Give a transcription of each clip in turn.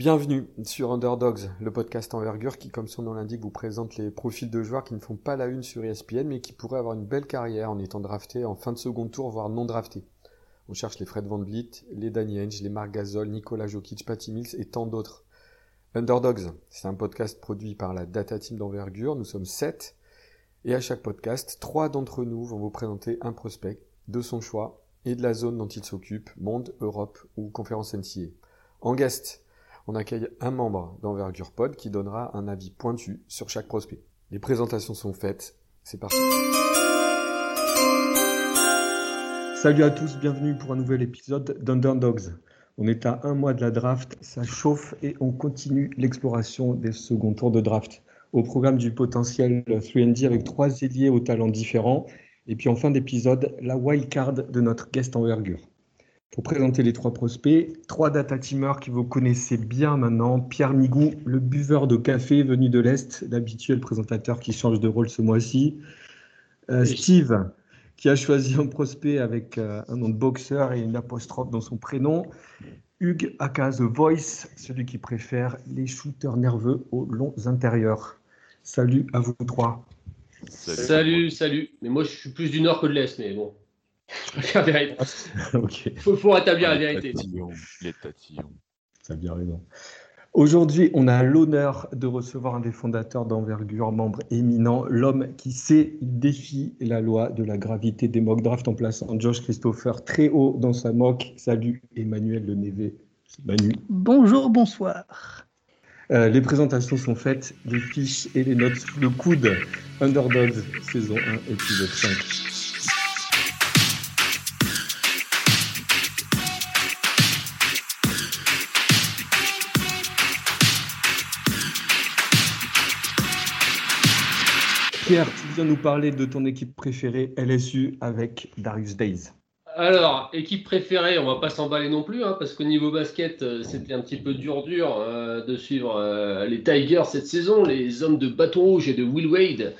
Bienvenue sur Underdogs, le podcast envergure qui, comme son nom l'indique, vous présente les profils de joueurs qui ne font pas la une sur ESPN mais qui pourraient avoir une belle carrière en étant draftés en fin de second tour, voire non draftés. On cherche les Fred Van Vliet, les Danny Henge, les Marc Gasol, Nicolas Jokic, Patty Mills et tant d'autres. Underdogs, c'est un podcast produit par la Data Team d'envergure. Nous sommes sept et à chaque podcast, trois d'entre nous vont vous présenter un prospect de son choix et de la zone dont il s'occupe, monde, Europe ou conférence NCA. En guest, on accueille un membre d'Envergure Pod qui donnera un avis pointu sur chaque prospect. Les présentations sont faites, c'est parti. Salut à tous, bienvenue pour un nouvel épisode d'Underdogs. On est à un mois de la draft, ça chauffe et on continue l'exploration des seconds tours de draft. Au programme du potentiel 3D avec trois ailiers aux talents différents. Et puis en fin d'épisode, la wildcard de notre guest envergure. Pour présenter les trois prospects, trois data teamers qui vous connaissez bien maintenant. Pierre Migou, le buveur de café venu de l'Est, l'habituel présentateur qui change de rôle ce mois-ci. Euh, Steve, qui a choisi un prospect avec euh, un nom de boxeur et une apostrophe dans son prénom. Hugues, aka The Voice, celui qui préfère les shooters nerveux aux longs intérieurs. Salut à vous trois. Salut, salut. Mais moi, je suis plus du nord que de l'Est, mais bon. Il faut, rétablir la vérité. Les tatillons. Ça a bien raison. Aujourd'hui, on a l'honneur de recevoir un des fondateurs d'envergure, membre éminent, l'homme qui sait, il défie la loi de la gravité des mock draft en plaçant Josh Christopher très haut dans sa mock. Salut Emmanuel Le Névé. Manu. Bonjour, bonsoir. Euh, les présentations sont faites, les fiches et les notes sous le coude. Underdogs, saison 1, épisode 5. Pierre, tu viens nous parler de ton équipe préférée LSU avec Darius Days. Alors, équipe préférée, on va pas s'emballer non plus, hein, parce qu'au niveau basket, euh, c'était un petit peu dur-dur euh, de suivre euh, les Tigers cette saison, les hommes de bâton rouge et de Will Wade.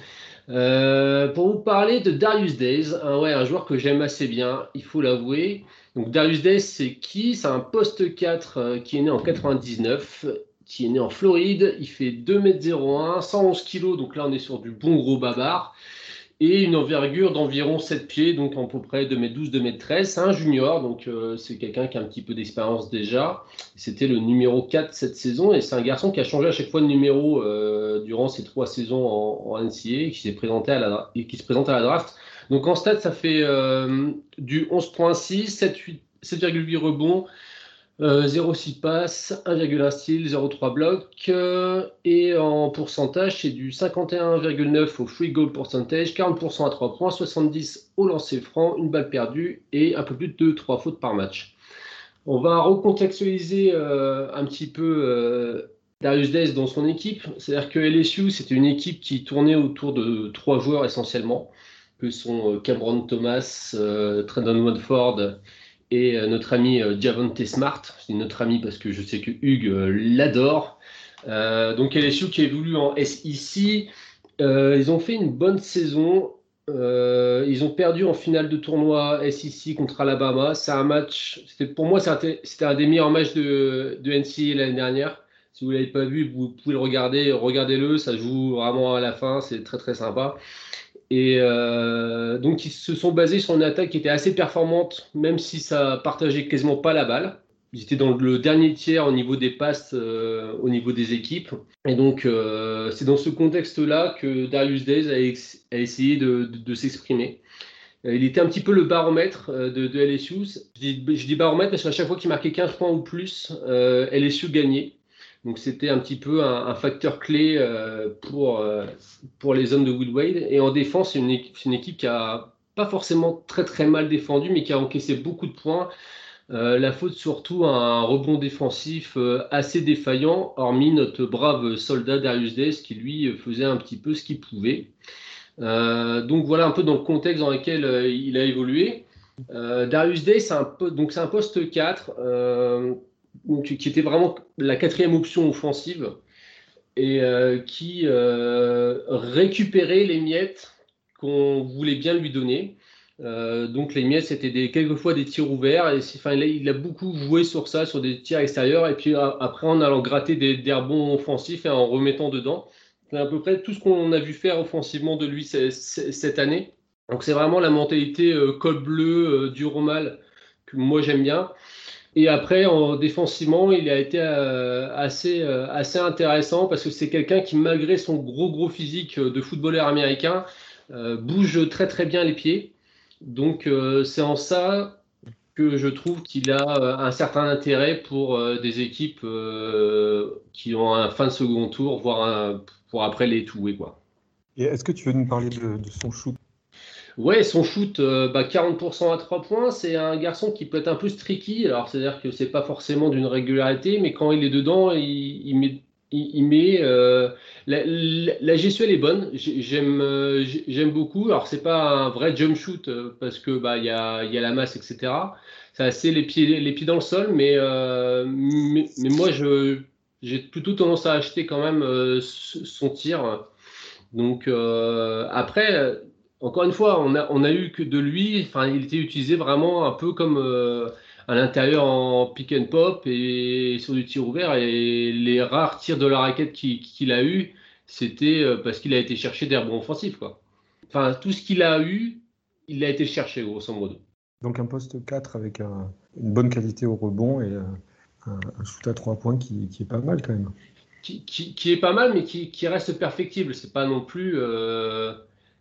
pour vous parler de Darius Days, ouais, un joueur que j'aime assez bien, il faut l'avouer. Donc Darius Days, c'est qui? C'est un poste 4 qui est né en 99 qui est né en Floride. Il fait 2m01, 111 kg, donc là on est sur du bon gros bavard. Et une envergure d'environ 7 pieds, donc à peu près 2m12, 2m13. C'est un junior, donc euh, c'est quelqu'un qui a un petit peu d'expérience déjà. C'était le numéro 4 cette saison, et c'est un garçon qui a changé à chaque fois de numéro euh, durant ses trois saisons en, en NCA, qui s'est présenté à la, et qui se présente à la draft. Donc en stade, ça fait euh, du 11.6, 7,8 rebonds, 0,6 euh, passes, 1,1 style, 0,3 blocs. Euh, et en pourcentage, c'est du 51,9 au free goal percentage, 40% à 3 points, 70 au lancer franc, une balle perdue et un peu plus de 2-3 fautes par match. On va recontextualiser euh, un petit peu Darius Days dans son équipe. C'est-à-dire que LSU, c'était une équipe qui tournait autour de trois joueurs essentiellement, que sont Cameron Thomas, Trendon Watford et euh, notre ami euh, Javonte Smart. C'est notre ami parce que je sais que Hugues euh, l'adore. donc LSU qui évolue en SEC. ils ont fait une bonne saison. ils ont perdu en finale de tournoi SEC contre Alabama. C'est un match, pour moi, c'était un des meilleurs matchs de, de l'année dernière. Si vous ne l'avez pas vu, vous pouvez le regarder. Regardez-le, ça joue vraiment à la fin. C'est très très sympa. Et euh, donc, ils se sont basés sur une attaque qui était assez performante, même si ça partageait quasiment pas la balle. Ils étaient dans le dernier tiers au niveau des passes, euh, au niveau des équipes. Et donc, euh, c'est dans ce contexte-là que Darius Days a, essayé de, s'exprimer. Il était un petit peu le baromètre de, LSU. Je dis, je dis baromètre parce qu'à chaque fois qu'il marquait 15 points ou plus, LSU gagnait. Donc c'était un petit peu un, facteur clé euh, pour, euh, pour les hommes de Woodwade. Et en défense, c'est une, équipe qui a pas forcément très très mal défendu, mais qui a encaissé beaucoup de points. Euh, la faute surtout à un rebond défensif assez défaillant, hormis notre brave soldat Darius Days qui lui faisait un petit peu ce qu'il pouvait. donc voilà un peu dans le contexte dans lequel il a évolué. Darius Day, c'est un, donc un poste 4 qui était vraiment la quatrième option offensive et euh, qui euh, récupérait les miettes qu'on voulait bien lui donner. donc les miels, c'était quelquefois des tirs ouverts. Et enfin, il a, beaucoup joué sur ça, sur des tirs extérieurs. Et puis après, en allant gratter des, des rebonds offensifs et en remettant dedans. C'est à peu près tout ce qu'on a vu faire offensivement de lui cette année. Donc c'est vraiment la mentalité col bleu du Romal que moi j'aime bien. Et après, en défensivement, il a été euh, assez, euh, assez intéressant parce que c'est quelqu'un qui, malgré son gros gros physique de footballeur américain, euh, bouge très très bien les pieds. Donc c'est en ça que je trouve qu'il a un certain intérêt pour des équipes qui ont un fin de second tour, voire pour après les touer. Est-ce que tu veux nous parler de, de son shoot Ouais, son shoot, 40% euh, bah, à 3 points, c'est un garçon qui peut être un peu streaky. Alors, c'est-à-dire que c'est pas forcément d'une régularité, mais quand il est dedans, il, met. Il, met euh, la, gestuelle est bonne, j'aime euh, j'aime beaucoup. Alors c'est pas un vrai jump shoot parce que bah il y a, y a, la masse etc. C'est assez les pieds les pieds dans le sol, mais mais, mais, moi je j'ai plutôt tendance à acheter quand même son tir. Donc après encore une fois, on a, on a eu que de lui, enfin, il était utilisé vraiment un peu comme euh, à l'intérieur en pick and pop et sur du tir ouvert. Et les rares tirs de la raquette qu'il a eu, c'était euh, parce qu'il a été cherché des rebonds offensifs. Quoi. Enfin, tout ce qu'il a eu, il a été cherché, grosso modo. Donc un poste 4 avec une bonne qualité au rebond et euh, un, shoot à 3 points qui, est pas mal quand même. Qui, qui, est pas mal, mais qui, reste perfectible. C'est pas non plus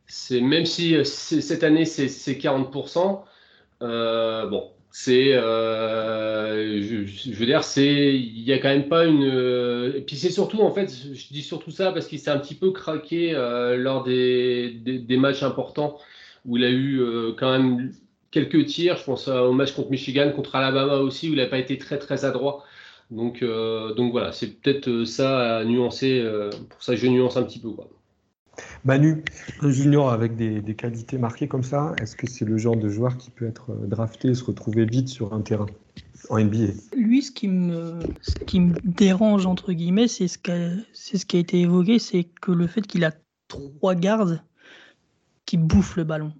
c'est même si euh, cette année c'est 40%, euh, bon, c'est, euh, je, veux dire, c'est, il y a quand même pas une. et puis c'est surtout, en fait, je dis surtout ça parce qu'il s'est un petit peu craqué lors des, des, matchs importants où il a eu quand même quelques tirs. Je pense au match contre Michigan, contre Alabama aussi, où il n'a pas été très très adroit. Donc, donc voilà, c'est peut-être ça à nuancer. pour ça, je nuance un petit peu. Quoi. Manu, un junior avec des, qualités marquées comme ça, est-ce que c'est le genre de joueur qui peut être euh, drafté et se retrouver vite sur un terrain en NBA Lui, ce qui me, dérange, entre guillemets, c'est ce, qui a été évoqué, c'est que le fait qu'il a trois gardes qui bouffent le ballon.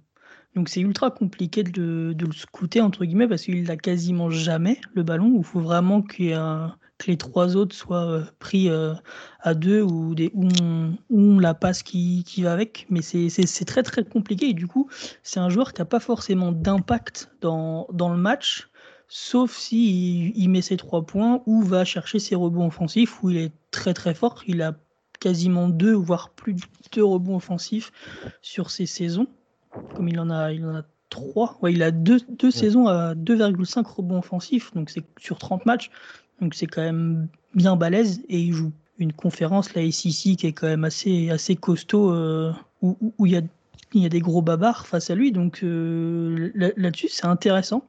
Donc c'est ultra compliqué de, de, le scouter, entre guillemets, parce qu'il n'a quasiment jamais le ballon. Il faut vraiment qu'il y ait un, que les trois autres soient euh, pris euh, à deux ou, des, ou, la passe qui, qui va avec. Mais c'est très très compliqué et du coup, c'est un joueur qui n'a pas forcément d'impact dans, dans le match, sauf s'il il met ses trois points ou va chercher ses rebonds offensifs où il est très très fort. Il a quasiment deux, voire plus de deux rebonds offensifs sur ses saisons, comme il en a, il en a trois. Ouais, il a deux, deux saisons à 2,5 rebonds offensifs, donc c'est sur 30 matchs. Donc c'est quand même bien balèze et il joue une conférence, la SEC, qui est quand même assez, assez costaud, euh, où, il, y a, y a des gros babards face à lui. Donc euh, là-dessus, c'est intéressant.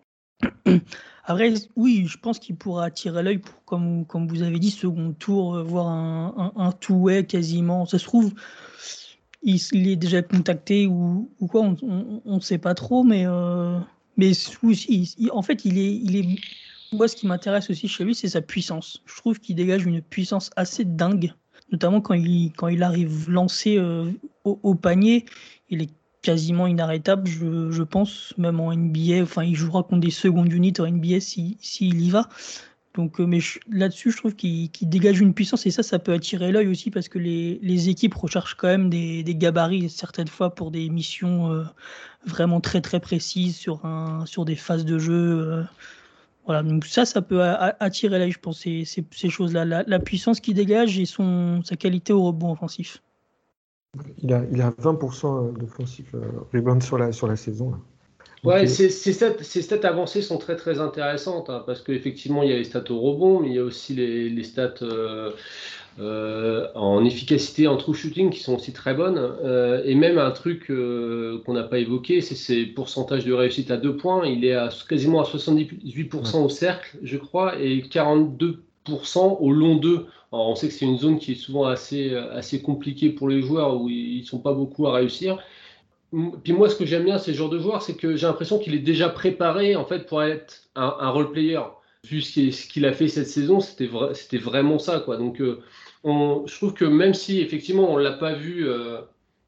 Après, oui, je pense qu'il pourra attirer l'œil pour, comme, comme vous avez dit, second tour, euh, voir un, un, two-way quasiment. Ça se trouve, il, est déjà contacté ou, ou quoi, on ne sait pas trop, mais, mais aussi, en fait, il est moi, ce qui m'intéresse aussi chez lui, c'est sa puissance. Je trouve qu'il dégage une puissance assez dingue, notamment quand il, quand il arrive lancé euh, au, panier. Il est quasiment inarrêtable, je, pense, même en NBA. Enfin, il jouera contre des secondes units en NBA s'il si, y va. Donc, euh, mais là-dessus, je trouve qu'il dégage une puissance et ça, ça peut attirer l'œil aussi parce que les, les, équipes recherchent quand même des, des, gabarits certaines fois pour des missions euh, vraiment très très précises sur, un, sur des phases de jeu. Voilà, donc ça, ça peut attirer l'œil, je pense, ces, ces, choses-là. La, puissance qu'il dégage et son, sa qualité au rebond offensif. Il a, il a 20% d'offensif euh, rebound sur la, sur la saison. Ouais, ces, stats, ces, stats, avancées sont très très intéressantes hein, parce qu'effectivement il y a les stats au rebond, mais il y a aussi les, les stats euh, euh, en efficacité en true shooting qui sont aussi très bonnes. Euh, et même un truc euh, qu'on n'a pas évoqué, c'est ses pourcentages de réussite à deux points. Il est à, quasiment à 78% au cercle, je crois, et 42% au long 2. on sait que c'est une zone qui est souvent assez, assez compliquée pour les joueurs où ils ne sont pas beaucoup à réussir. Puis moi, ce que j'aime bien, ces genres de joueurs, c'est que j'ai l'impression qu'il est déjà préparé en fait pour être un, un role player. Vu ce qu'il a fait cette saison, c'était vraiment ça. Quoi. Donc, je trouve que même si effectivement on l'a pas vu, euh,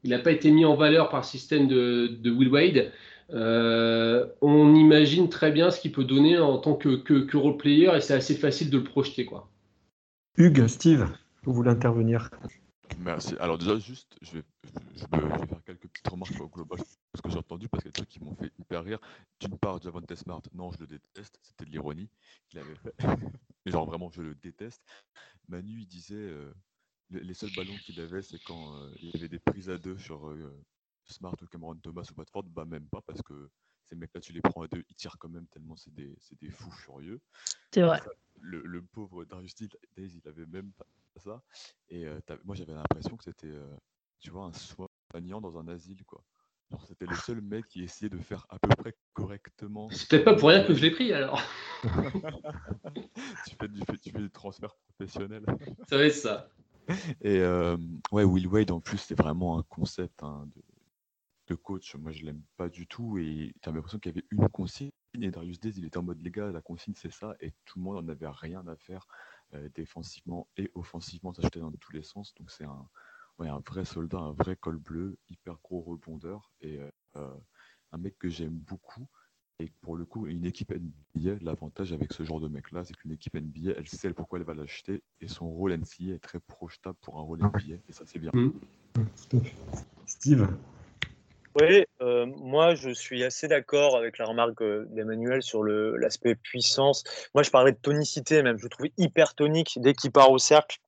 il n'a pas été mis en valeur par le système de, Will Wade, on imagine très bien ce qu'il peut donner en tant que, que, role player et c'est assez facile de le projeter. Quoi. Hugues, Steve, vous voulez intervenir? Merci. Alors déjà, juste, je vais, je vais, faire quelques petites remarques au global, ce que j'ai entendu, parce qu'il y a des trucs qui m'ont fait hyper rire. D'une part, Javante Smart, non, je le déteste, c'était de l'ironie qu'il avait fait. Mais genre vraiment, je le déteste. Manu, il disait, euh, les, seuls ballons qu'il avait, c'est quand euh, il y avait des prises à deux sur euh, Smart ou Cameron Thomas ou Watford, bah même pas, parce que ces mecs-là, tu les prends à deux, ils tirent quand même tellement c'est des, des, fous furieux. C'est vrai. Le, le, pauvre Darius Days, il avait même pas ça. Et moi, j'avais l'impression que c'était, tu vois, un soignant dans un asile, quoi. C'était le seul mec qui essayait de faire à peu près correctement. C'est peut-être pas pour rien que je l'ai pris alors. tu, fais du, tu fais du transfert professionnel. Ça va être ça. Et ouais, Will Wade en plus, c'est vraiment un concept hein, de, de, coach. Moi, je l'aime pas du tout. Et tu as l'impression qu'il y avait une consigne. Et Darius Days, il était en mode les gars, la consigne c'est ça. Et tout le monde n'en avait rien à faire. Euh, défensivement et offensivement, ça dans tous les sens. Donc c'est un, un vrai soldat, un vrai col bleu, hyper gros rebondeur et euh, un mec que j'aime beaucoup. Et pour le coup, une équipe NBA, l'avantage avec ce genre de mec-là, c'est qu'une équipe NBA, elle sait pourquoi elle va l'acheter et son rôle NCA est très projetable pour un rôle NBA et ça c'est bien. Mmh. Steve? Oui, euh, moi je suis assez d'accord avec la remarque euh, d'Emmanuel sur l'aspect puissance. Moi je parlais de tonicité même, je le trouve hyper tonique dès qu'il part au cercle.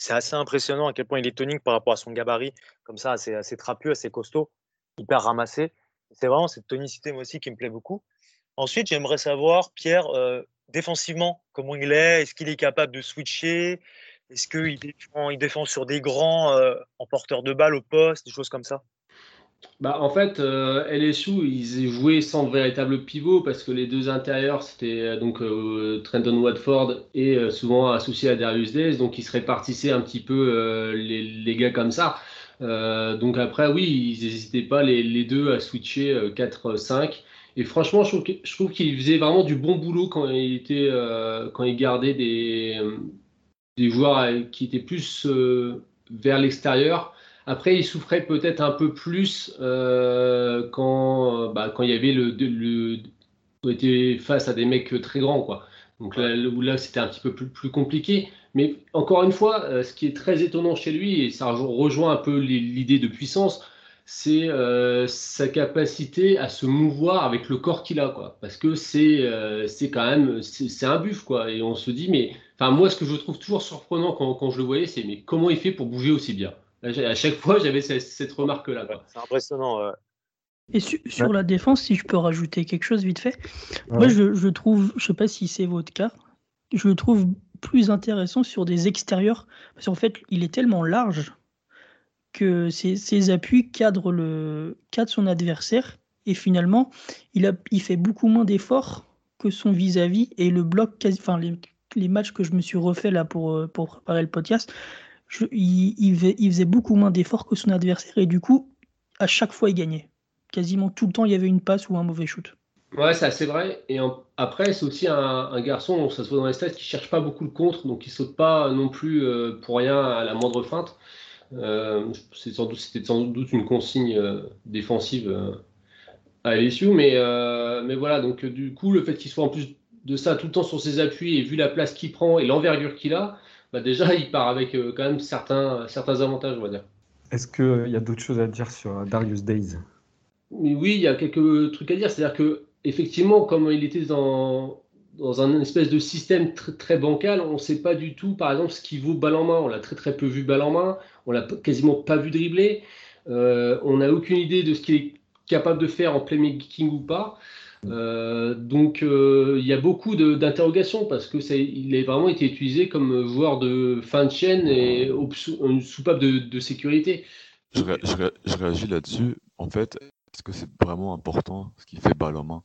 C'est assez impressionnant à quel point il est tonique par rapport à son gabarit, comme ça, assez, assez trapu, assez costaud, hyper ramassé. C'est vraiment cette tonicité moi aussi qui me plaît beaucoup. Ensuite, j'aimerais savoir, Pierre, euh, défensivement, comment il est? Est-ce qu'il est capable de switcher? Est-ce qu'il défend, sur des grands en porteur de balle au poste, des choses comme ça? Bah, en fait, euh, LSU, ils jouaient sans véritable pivot parce que les deux intérieurs, c'était euh, donc euh, Trenton Watford et souvent associé à Darius Days, donc ils se répartissaient un petit peu les, les, gars comme ça. donc après, oui, ils n'hésitaient pas les, les, deux à switcher 4-5. Et franchement, je trouve, je trouve qu'il faisait vraiment du bon boulot quand il, était, quand il gardait des, des joueurs qui étaient plus vers l'extérieur. Après, il souffrait peut-être un peu plus euh, quand, bah, quand il y avait le, le, était face à des mecs très grands, quoi. Donc là, là c'était un petit peu plus, plus, compliqué. Mais encore une fois, euh, ce qui est très étonnant chez lui, et ça rejoint un peu l'idée de puissance, c'est euh, sa capacité à se mouvoir avec le corps qu'il a, quoi. Parce que c'est c'est quand même c'est un buff, quoi. Et on se dit, mais enfin moi, ce que je trouve toujours surprenant quand, quand je le voyais, c'est mais comment il fait pour bouger aussi bien? À chaque fois, j'avais cette, remarque-là. C'est impressionnant. Et sur la défense, si je peux rajouter quelque chose vite fait, moi je, trouve, je sais pas si c'est votre cas, je le trouve plus intéressant sur des extérieurs, parce qu'en fait, il est tellement large que ses, appuis cadrent, le, cadrent son adversaire, et finalement, il, a, il fait beaucoup moins d'efforts que son vis-à-vis, et le bloc, quasi, enfin, les, les, matchs que je me suis refait là pour, pour préparer le podcast, il, faisait beaucoup moins d'efforts que son adversaire et du coup, à chaque fois, il gagnait. Quasiment tout le temps, il y avait une passe ou un mauvais shoot. Ouais, c'est assez vrai. Et après, c'est aussi un, garçon, ça se voit dans les stats, qui cherche pas beaucoup le contre, donc il saute pas non plus euh, pour rien à la moindre feinte. Euh, c'était sans, doute une consigne euh, défensive à LSU, mais, mais voilà, donc du coup, le fait qu'il soit en plus de ça tout le temps sur ses appuis et vu la place qu'il prend et l'envergure qu'il a, bah déjà, il part avec euh, quand même certains, certains avantages, on va dire. Est-ce qu'il euh, y a d'autres choses à dire sur euh, Darius Days? Oui, il y a quelques trucs à dire. C'est-à-dire que effectivement, comme il était dans, dans un espèce de système très, très bancal, on ne sait pas du tout, par exemple, ce qui vaut balle en main. On l'a très très peu vu balle en main. On l'a quasiment pas vu dribbler. on n'a aucune idée de ce qu'il est capable de faire en playmaking ou pas. Euh, donc euh, il y a beaucoup d'interrogations parce que il a vraiment été utilisé comme joueur de fin de chaîne et une soupape de, sécurité. Je, réagis là-dessus. En fait, est-ce que c'est vraiment important ce qu'il fait balle en main?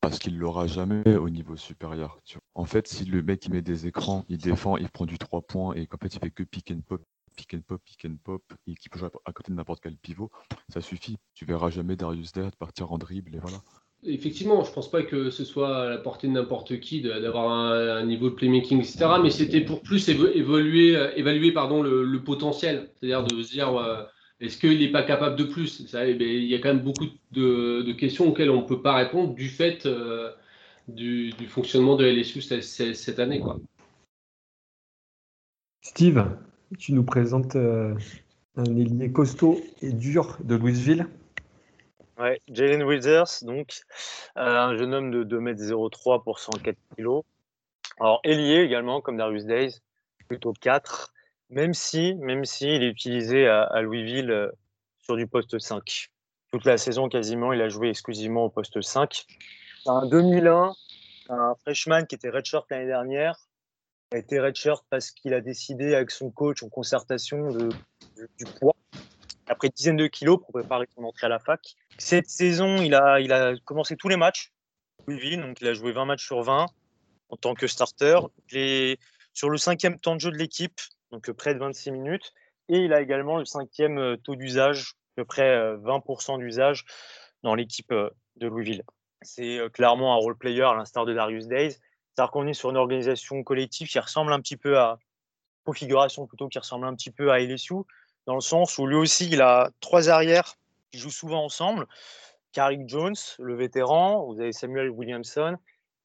Parce qu'il l'aura jamais au niveau supérieur. En fait, si le mec met des écrans, il défend, il prend du 3 points et qu'en fait il fait que pick and pop, pick and pop, pick and pop, et qu'il peut jouer à côté de n'importe quel pivot, ça suffit. Tu verras jamais Darius Dead partir en dribble et voilà. Effectivement, je pense pas que ce soit à la portée de n'importe qui d'avoir un, niveau de playmaking, etc. Mais c'était pour plus évaluer, euh, évaluer pardon, le, potentiel. C'est-à-dire de se dire, Est-ce qu'il n'est pas capable de plus? Eh ben, Il y a quand même beaucoup de, questions auxquelles on ne peut pas répondre du fait euh, du, fonctionnement de LSU cette, année. Quoi. Steve, tu nous présentes euh, un ailier costaud et dur de Louisville. Ouais, Jalen Withers, donc euh, un jeune homme de 2m03 pour 104 kg. Alors, ailier également, comme Darius Days, plutôt 4, même si, même si il est utilisé à, Louisville euh, sur du poste 5. Toute la saison, quasiment, il a joué exclusivement au poste 5. En 2001, un freshman qui était redshirt l'année dernière a été redshirt parce qu'il a décidé avec son coach en concertation de, du poids après une dizaine de kilos pour préparer son entrée à la fac. Cette saison, il a, commencé tous les matchs. Louisville, donc il a joué 20 matchs sur 20 en tant que starter. Il est sur le cinquième temps de jeu de l'équipe, donc près de 26 minutes. Et il a également le cinquième euh, taux d'usage, à peu près 20% euh, d'usage dans l'équipe euh, de Louisville. C'est clairement un role player à l'instar de Darius Days. C'est-à-dire qu'on est sur une organisation collective qui ressemble un petit peu à configuration plutôt qui ressemble un petit peu à LSU, dans le sens où lui aussi il a trois arrières qui jouent souvent ensemble. Carrick Jones, le vétéran, vous avez Samuel Williamson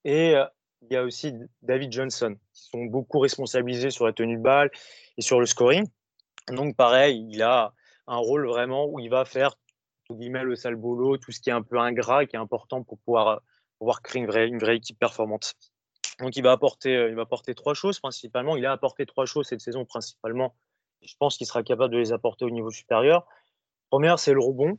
et il y a aussi David Johnson, qui sont beaucoup responsabilisés sur la tenue de balle et sur le scoring. Donc, pareil, il a un rôle vraiment où il va faire le sale boulot, tout ce qui est un peu ingrat qui est important pour pouvoir, pouvoir créer une vraie, une vraie équipe performante. Donc, il va, apporter, il va apporter trois choses principalement. Il a apporté trois choses cette saison principalement. Je pense qu'il sera capable de les apporter au niveau supérieur. Première, c'est le rebond.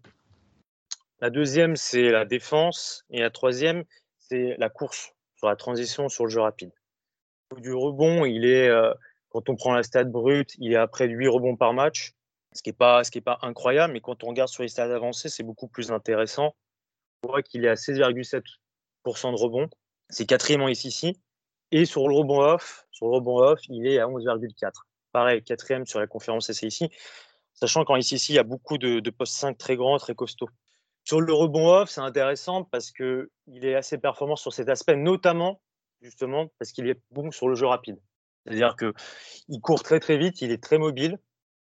La deuxième, c'est la défense. Et la troisième, c'est la course sur la transition, sur le jeu rapide. Du rebond, il est, euh, quand on prend la stade brute, il est à près de 8 rebonds par match, ce qui n'est pas, incroyable, mais quand on regarde sur les stades avancés, c'est beaucoup plus intéressant. On voit qu'il est à 16,7% de rebond. C'est quatrième en SEC. Et sur le rebond off, sur le rebond off, il est à 11,4. Pareil, quatrième sur la conférence SEC, sachant qu'en SEC, il y a beaucoup de, postes 5 très grands, très costauds. Sur le rebond off, c'est intéressant parce qu'il est assez performant sur cet aspect, notamment justement parce qu'il est bon sur le jeu rapide. C'est-à-dire qu'il court très très vite, il est très mobile.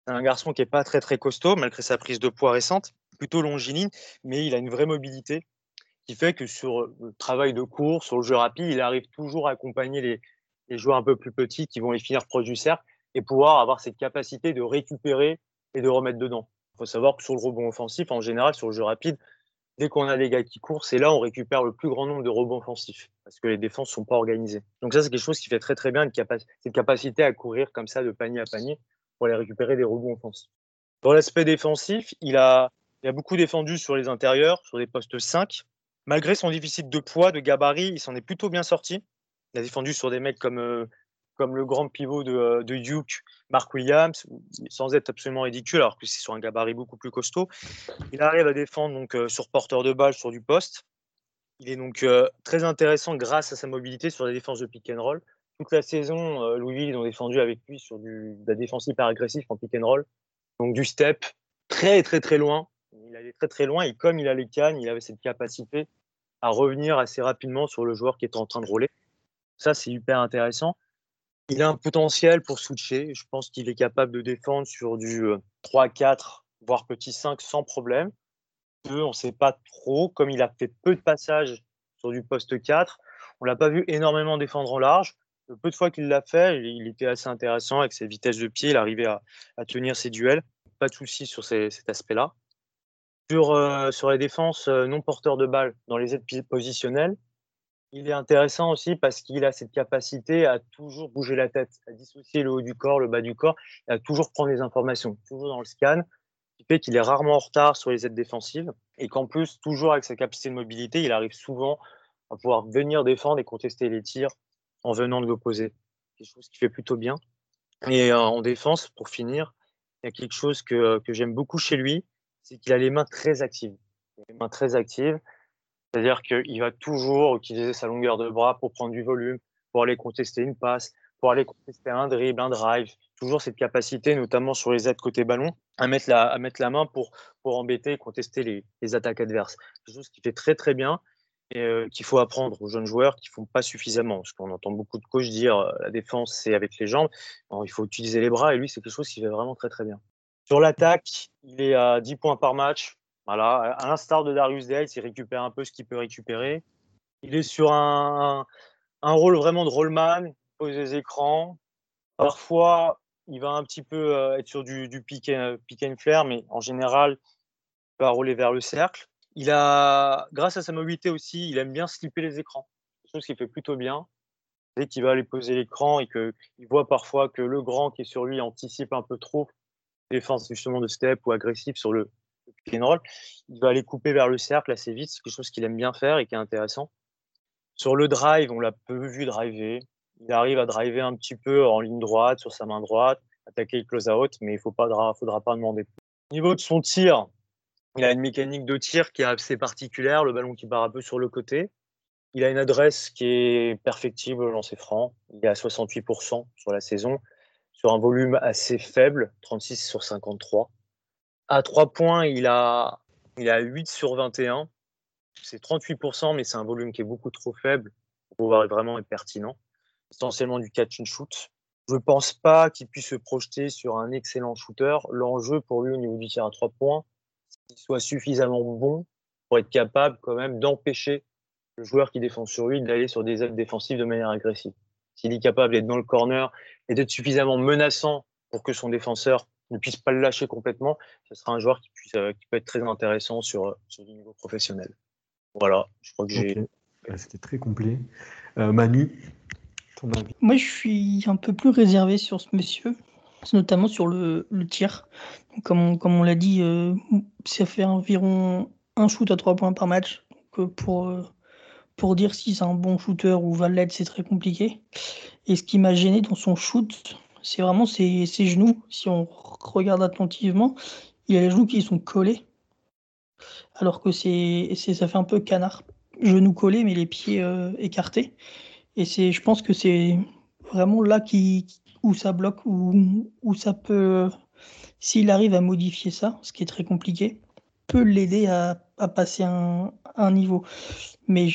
C'est un garçon qui n'est pas très très costaud, malgré sa prise de poids récente, plutôt longiligne, mais il a une vraie mobilité qui fait que sur le travail de cours, sur le jeu rapide, il arrive toujours à accompagner les, les joueurs un peu plus petits qui vont les finir proche du cercle et pouvoir avoir cette capacité de récupérer et de remettre dedans faut savoir que sur le rebond offensif, en général, sur le jeu rapide, dès qu'on a des gars qui courent, c'est là on récupère le plus grand nombre de rebonds offensifs parce que les défenses ne sont pas organisées. Donc ça, c'est quelque chose qui fait très très bien, cette capacité à courir comme ça de panier à panier pour aller récupérer des rebonds offensifs. Dans l'aspect défensif, il a, il a beaucoup défendu sur les intérieurs, sur des postes 5. Malgré son déficit de poids, de gabarit, il s'en est plutôt bien sorti. Il a défendu sur des mecs comme euh, comme le grand pivot de, euh, de Duke, Mark Williams, sans être absolument ridicule, alors que c'est sur un gabarit beaucoup plus costaud. Il arrive à défendre donc, euh, sur porteur de balle sur du poste. Il est donc euh, très intéressant grâce à sa mobilité sur la défense de pick and roll. Toute la saison, Louisville, ils ont défendu avec lui sur de la défense hyper agressive en pick and roll. Donc du step très très très loin. Il allait très très loin et comme il a les cannes, il avait cette capacité à revenir assez rapidement sur le joueur qui est en train de rouler. Ça, c'est hyper intéressant. Il a un potentiel pour switcher. Je pense qu'il est capable de défendre sur du 3-4, euh, voire petit 5 sans problème. on ne sait pas trop. Comme il a fait peu de passages sur du poste 4, on ne l'a pas vu énormément défendre en large. Le peu de fois qu'il l'a fait, il, était assez intéressant avec ses vitesses de pied. Il arrivait à, tenir ses duels. Pas de souci sur cet aspect-là. Sur, euh, sur les défenses euh, non porteurs de balles dans les aides positionnelles, il est intéressant aussi parce qu'il a cette capacité à toujours bouger la tête, à dissocier le haut du corps, le bas du corps, à toujours prendre les informations, toujours dans le scan, qui fait qu'il est rarement en retard sur les aides défensives, et qu'en plus, toujours avec sa capacité de mobilité, il arrive souvent à pouvoir venir défendre et contester les tirs en venant de l'opposé. Quelque chose qui fait plutôt bien. Et euh, en défense, pour finir, il y a quelque chose que, que j'aime beaucoup chez lui, c'est qu'il a les mains très actives. Les mains très actives. C'est-à-dire qu'il va toujours utiliser sa longueur de bras pour prendre du volume, pour aller contester une passe, pour aller contester un dribble, un drive. Toujours cette capacité, notamment sur les aides côté ballon, à mettre la, main pour, embêter et contester les, attaques adverses. C'est chose qui fait très très bien et euh, qu'il faut apprendre aux jeunes joueurs qui ne font pas suffisamment. Parce qu'on entend beaucoup de coachs dire euh, la défense, c'est avec les jambes. il faut utiliser les bras et lui, c'est quelque chose qui fait vraiment très très bien. Sur l'attaque, il est à 10 points par match. Voilà, à l'instar de Darius Dale, il récupère un peu ce qu'il peut récupérer. Il est sur un, rôle vraiment de rollman, il pose des écrans. Parfois, il va un petit peu euh, être sur du, pick, and, pick and flare, mais en général, il va rouler vers le cercle. Il a, grâce à sa mobilité aussi, il aime bien slipper les écrans. Chose qu'il fait plutôt bien. Dès qu'il va aller poser l'écran et qu'il voit parfois que le grand qui est sur lui anticipe un peu trop défense justement de step ou agressif sur le, pick il va aller couper vers le cercle assez vite. C'est quelque chose qu'il aime bien faire et qui est intéressant. Sur le drive, on l'a peu vu driver. Il arrive à driver un petit peu en ligne droite, sur sa main droite, attaquer le close-out, mais il ne faudra, faudra pas demander plus. Au niveau de son tir, il a une mécanique de tir qui est assez particulière, le ballon qui part un peu sur le côté. Il a une adresse qui est perfectible au lancer franc. Il est à 68% sur la saison, sur un volume assez faible, 36 sur 53. À 3 points, il a, il a 8 sur 21 c'est 38%, mais c'est un volume qui est beaucoup trop faible pour pouvoir vraiment être pertinent. Essentiellement du catch and shoot. Je ne pense pas qu'il puisse se projeter sur un excellent shooter. L'enjeu pour lui au niveau du tir à trois points, c'est qu'il soit suffisamment bon pour être capable quand même d'empêcher le joueur qui défend sur lui d'aller sur des aides défensives de manière agressive. S'il est capable d'être dans le corner et d'être suffisamment menaçant pour que son défenseur ne puisse pas le lâcher complètement, ce sera un joueur qui, puisse, qui peut être très intéressant sur, sur du niveau professionnel. Voilà, je crois que j'ai. Euh, C'était très complet. Euh, Manu, ton avis? Moi, je suis un peu plus réservé sur ce monsieur, notamment sur le, le tir. Comme on, comme on l'a dit, euh, ça fait environ un shoot à trois points par match. Donc, euh, pour, euh, pour dire si c'est un bon shooter ou va l'être, c'est très compliqué. Et ce qui m'a gêné dans son shoot, c'est vraiment ses, genoux. Si on regarde attentivement, il a les genoux qui sont collés alors que c'est, ça fait un peu canard, genoux collés mais les pieds euh, écartés. Et c'est, je pense que c'est vraiment là qui, où ça bloque, où, où ça peut, s'il arrive à modifier ça, ce qui est très compliqué, peut l'aider à, passer un, niveau. Mais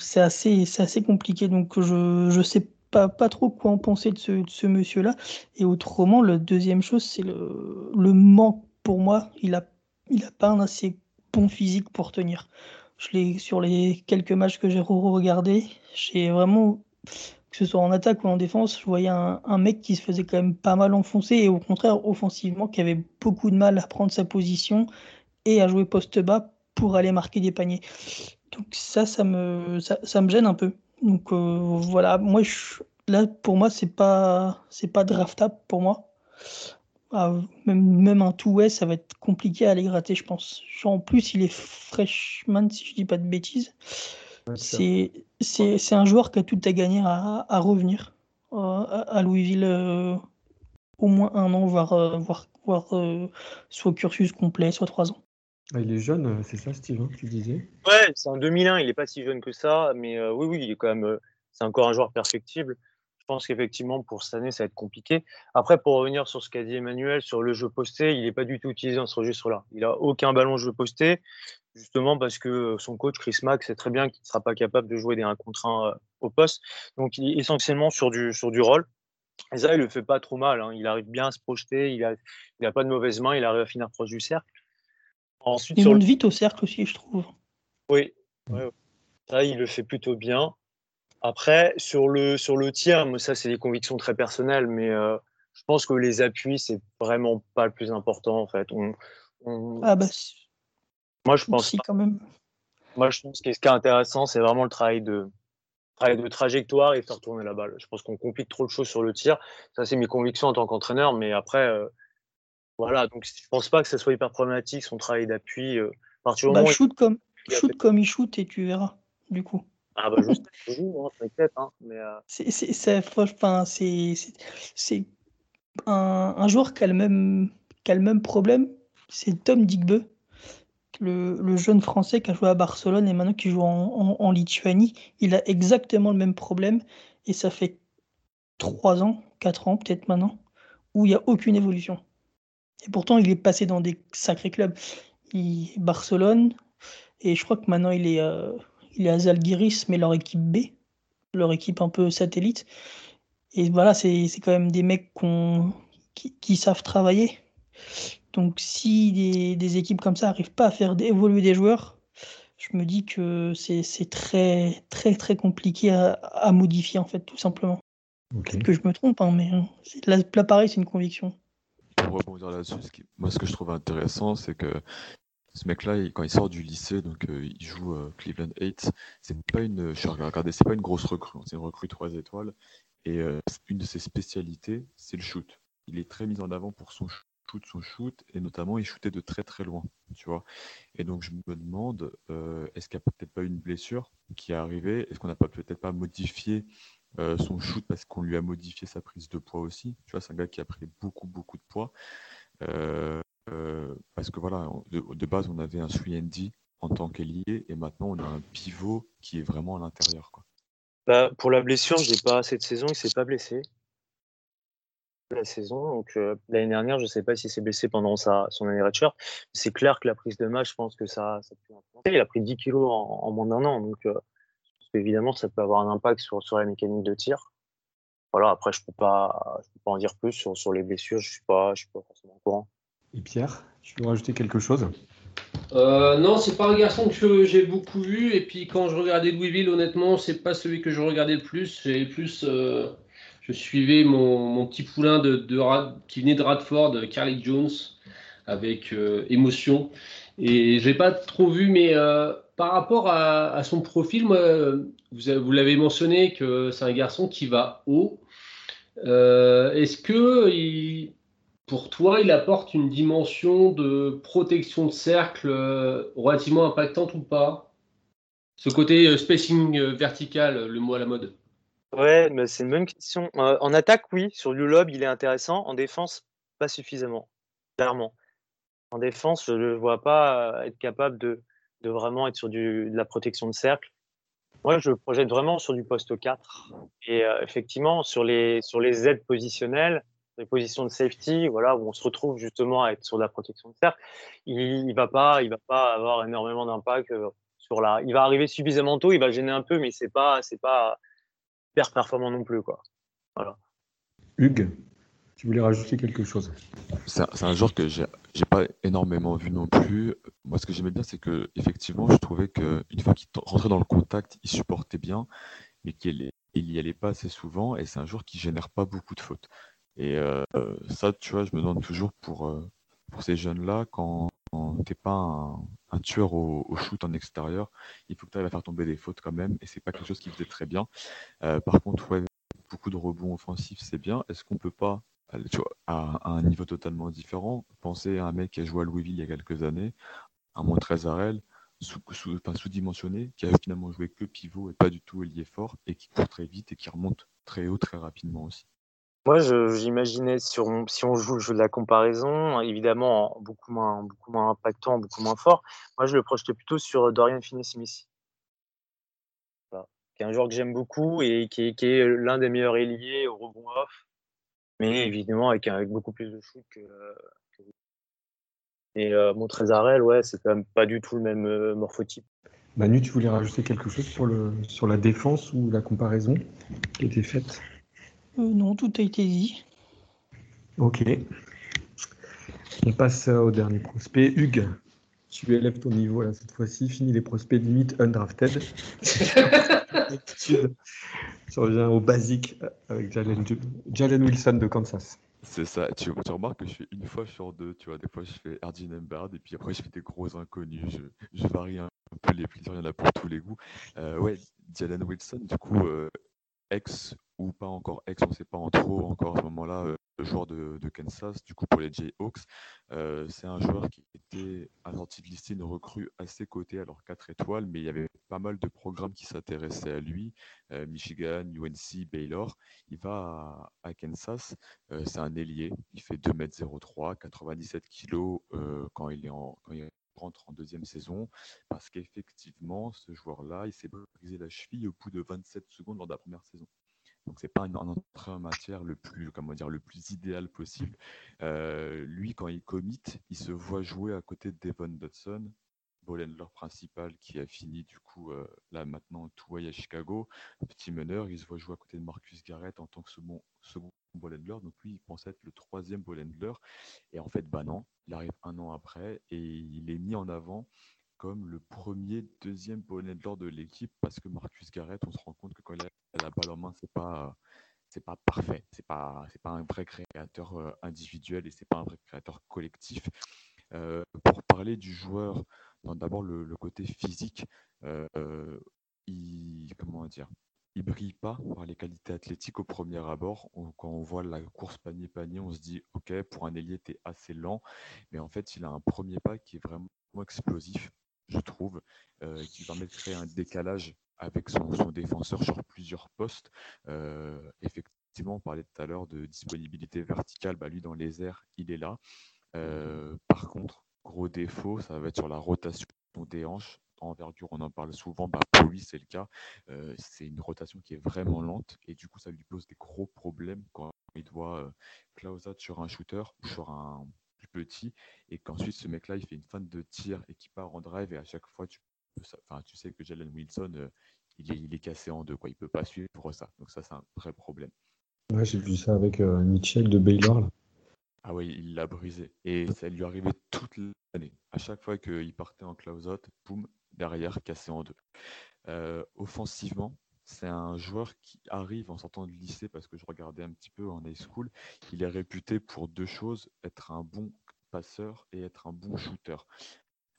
c'est, assez, c'est assez compliqué, donc je ne sais pas, pas trop quoi en penser de ce, ce monsieur-là. Et autrement, la deuxième chose, c'est le, le manque pour moi. Il n'a il a pas un assez bon physique pour tenir. Je sur les quelques matchs que j'ai regardé, j'ai vraiment que ce soit en attaque ou en défense, je voyais un, un, mec qui se faisait quand même pas mal enfoncer et au contraire offensivement qui avait beaucoup de mal à prendre sa position et à jouer poste bas pour aller marquer des paniers. Donc ça, ça me, ça, ça me gêne un peu. Donc euh, voilà, moi je, là pour moi c'est pas c'est pas draftable pour moi. Ah, même, même un tout ouais, ça va être compliqué à aller gratter, je pense. Genre, en plus, il est freshman, si je dis pas de bêtises. C'est un joueur qui a tout à gagner à, à revenir euh, à Louisville euh, au moins un an, voire, voire, voire soit cursus complet, soit trois ans. Ah, il est jeune, c'est ça, Steve, hein, tu disais? Ouais, c'est en 2001, il n'est pas si jeune que ça, mais euh, oui, oui, il est quand même, c'est encore un joueur perfectible pense qu'effectivement, pour cette année, ça va être compliqué. Après, pour revenir sur ce qu'a dit Emmanuel sur le jeu posté, il n'est pas du tout utilisé dans ce registre-là. Il n'a aucun ballon jeu posté, justement parce que son coach, Chris Mack, sait très bien qu'il ne sera pas capable de jouer des 1 contre 1 au poste. Donc, essentiellement sur du, sur du rôle. Et ça, il ne le fait pas trop mal. Hein. Il arrive bien à se projeter, il n'a il a pas de mauvaise main, il arrive à finir proche du cercle. Ensuite, il monte le... vite au cercle aussi, je trouve. Oui, ouais, ça, il le fait plutôt bien. Après, sur le, sur le tir, ça, c'est des convictions très personnelles, mais euh, je pense que les appuis, c'est vraiment pas le plus important, en fait. On, on... Ah bah, moi, je pense. Si, quand même. Moi, je pense que ce qui est intéressant, c'est vraiment le travail de, travail de trajectoire et faire tourner la balle. Je pense qu'on complique trop de choses sur le tir. Ça, c'est mes convictions en tant qu'entraîneur, mais après, euh, voilà. Donc, je pense pas que ça soit hyper problématique, son travail d'appui. Euh, bah, shoot, il... comme, shoot comme il shoot et tu verras, du coup. Ah bah juste hein, t'inquiète. Hein, mais euh... C'est enfin, c'est un, un, joueur qui a le même, qui a le même problème, c'est Tom Digbe, le, le, jeune français qui a joué à Barcelone et maintenant qui joue en, en, en, Lituanie. Il a exactement le même problème et ça fait 3 ans, 4 ans peut-être maintenant, où il n'y a aucune évolution. Et pourtant, il est passé dans des sacrés clubs. Il, Barcelone, et je crois que maintenant il est... Euh, il est à Zalgiris, mais leur équipe B, leur équipe un peu satellite. Et voilà, c'est quand même des mecs qui, qui, savent travailler. Donc si des, équipes comme ça n'arrivent pas à faire évoluer des joueurs, je me dis que c'est très très très compliqué à, modifier en fait tout simplement. Peut-être que je me trompe, hein, mais là, là pareil c'est une conviction. Pour rebondir là-dessus, moi ce que je trouve intéressant, c'est que ce mec-là, quand il sort du lycée, donc euh, il joue euh, Cleveland 8, c'est pas une, je regardé, c'est pas une grosse recrue, hein, c'est une recrue 3 étoiles. Et euh, une de ses spécialités, c'est le shoot. Il est très mis en avant pour son shoot, son shoot, et notamment il shootait de très très loin, tu vois. Et donc je me demande, est-ce qu'il n'y a peut-être pas une blessure qui est arrivée? Est-ce qu'on n'a pas peut-être pas modifié son shoot parce qu'on lui a modifié sa prise de poids aussi Tu vois, c'est un gars qui a pris beaucoup beaucoup de poids. Euh, parce que voilà, de, base, on avait un 3D en tant qu'ailier et maintenant on a un pivot qui est vraiment à l'intérieur. Bah, pour la blessure, j'ai pas cette saison, il s'est pas blessé. La saison, donc euh, l'année dernière, je sais pas s'il s'est blessé pendant sa, son année redshirt. C'est clair que la prise de match, je pense que ça, ça peut influencer. Il a pris 10 kilos en, moins d'un an, donc euh, évidemment, ça peut avoir un impact sur, sur la mécanique de tir. Voilà, après, je peux pas, je peux pas en dire plus sur, sur les blessures, je suis pas, je suis pas forcément au courant. Et Pierre, tu veux rajouter quelque chose? Euh, non, c'est pas un garçon que j'ai beaucoup vu. Et puis quand je regardais Louisville, honnêtement, c'est pas celui que je regardais le plus. J'ai plus, euh, je suivais mon, petit poulain de, qui venait de Radford, Carly Jones, avec euh, émotion. Et j'ai pas trop vu, mais euh, par rapport à, son profil, moi, vous, l'avez mentionné que c'est un garçon qui va haut. Est-ce que pour toi, il apporte une dimension de protection de cercle euh, relativement impactante ou pas? Ce côté euh, spacing euh, vertical, le mot à la mode. Ouais, mais c'est une bonne question. en attaque, oui. Sur le lob, il est intéressant. En défense, pas suffisamment. Clairement. En défense, je ne vois pas être capable de, vraiment être sur du, de la protection de cercle. Moi, je projette vraiment sur du poste 4. Et effectivement, sur les, sur les aides positionnelles, des positions de safety, voilà, où on se retrouve justement à être sur la protection de cercle, il, ne va pas, va pas avoir énormément d'impact euh, sur la. Il va arriver suffisamment tôt, il va gêner un peu, mais c'est pas, c'est pas hyper performant non plus, quoi. Hugues, tu voulais rajouter quelque chose? C'est un, genre que j'ai pas énormément vu non plus. Moi, ce que j'aimais bien, c'est que effectivement, je trouvais qu'une fois qu'il rentrait dans le contact, il supportait bien, mais qu'il n'y allait pas assez souvent. Et c'est un joueur qui génère pas beaucoup de fautes. Et euh, ça, tu vois, je me demande toujours pour, euh, pour ces jeunes-là, quand, quand t'es pas un, tueur au, shoot en extérieur, il faut que tu arrives à faire tomber des fautes quand même, et c'est pas quelque chose qui faisait très bien. Euh, par contre, ouais, beaucoup de rebonds offensifs, c'est bien. Est-ce qu'on peut pas, à, un niveau totalement différent, penser à un mec qui a joué à Louisville il y a quelques années, un moins 13 Arel, sous-dimensionné, sous, qui a finalement joué que pivot et pas du tout ailier fort, et qui court très vite et qui remonte très haut très rapidement aussi. Moi, j'imaginais si on, joue le jeu de la comparaison, évidemment beaucoup moins, impactant, beaucoup moins fort. Moi, je le projetais plutôt sur Dorian Finney-Smith, qui est un joueur que j'aime beaucoup et qui est, qui est l'un des meilleurs ailiers au rebond off, mais évidemment avec, avec beaucoup plus de shoot que. Et euh, Montrezarel, ouais, c'est quand même pas du tout le même euh, morphotype. Manu, tu voulais rajouter quelque chose sur, le, sur la défense ou la comparaison qui était faite? Euh, non, tout a été dit. Ok. On passe au dernier prospect. Hugues, tu élèves ton niveau là cette fois-ci. Fini les prospects limite undrafted. tu reviens au basique avec Jalen, Wilson de Kansas. C'est ça, tu, remarques que je fais une fois sur deux, tu vois, des fois je fais Erdin Embard et puis après je fais des gros inconnus, je, varie un peu les plaisirs, il y en a pour tous les goûts. Euh, ouais, Jalen Wilson, du coup, euh, ex ou pas encore ex, on ne sait pas en trop encore à ce moment-là, euh, le joueur de, Kansas, du coup pour les Jayhawks. Euh, c'est un joueur qui était à de liste une recrue à ses côtés, alors 4 étoiles, mais il y avait pas mal de programmes qui s'intéressaient à lui, euh, Michigan, UNC, Baylor. Il va à, Kansas, c'est un ailier, il fait 2m03, 97 kg quand il quand il rentre en deuxième saison, parce qu'effectivement, ce joueur-là, il s'est brisé la cheville au bout de 27 secondes lors de la première saison. Donc c'est pas un, entrée en matière le plus, comment dire, le plus idéal possible. Euh, lui, quand il commit, il se voit jouer à côté de Devon Dodson, ball handler principal qui a fini du coup là maintenant tout à Chicago, petit meneur, il se voit jouer à côté de Marcus Garrett en tant que second, second ball handler, donc lui il pensait être le troisième ball handler, et en fait bah non, il arrive un an après et il est mis en avant comme le premier, deuxième ball handler de l'équipe parce que Marcus Garrett, on se rend compte que quand il a la balle en main, c'est pas c'est pas parfait, c'est pas c'est pas un vrai créateur individuel et c'est pas un vrai créateur collectif. pour parler du joueur d'abord le, côté physique, euh, il, comment dire, il brille pas par les qualités athlétiques au premier abord. quand on voit la course panier-panier, on se dit, ok, pour un ailier, tu es assez lent, mais en fait, il a un premier pas qui est vraiment explosif, je trouve, euh, qui permet de créer un décalage avec son, défenseur sur plusieurs postes. effectivement, on parlait tout à l'heure de disponibilité verticale, bah, lui dans les airs, il est là. par contre, Gros défaut, ça va être sur la rotation des hanches. En verdure, on en parle souvent. Bah, pour lui, c'est le cas. Euh, c'est une rotation qui est vraiment lente et du coup, ça lui pose des gros problèmes quand il doit euh, close out sur un shooter ou sur un petit et qu'ensuite ce mec-là, il fait une fin de tir et qui part en drive et à chaque fois, tu, enfin, tu sais que Jalen Wilson, euh, il, est, il, est, cassé en deux. Quoi. Il peut pas suivre pour ça. Donc ça, c'est un vrai problème. Ouais, j'ai vu ça avec Mitchell de Baylor. Là. Ah oui, il l'a brisé. Et ça lui arrivait toute l'année. À chaque fois qu'il partait en close-out, boum, derrière, cassé en deux. Euh, offensivement, c'est un joueur qui arrive en sortant de lycée, parce que je regardais un petit peu en high school, il est réputé pour deux choses, être un bon passeur et être un bon shooter.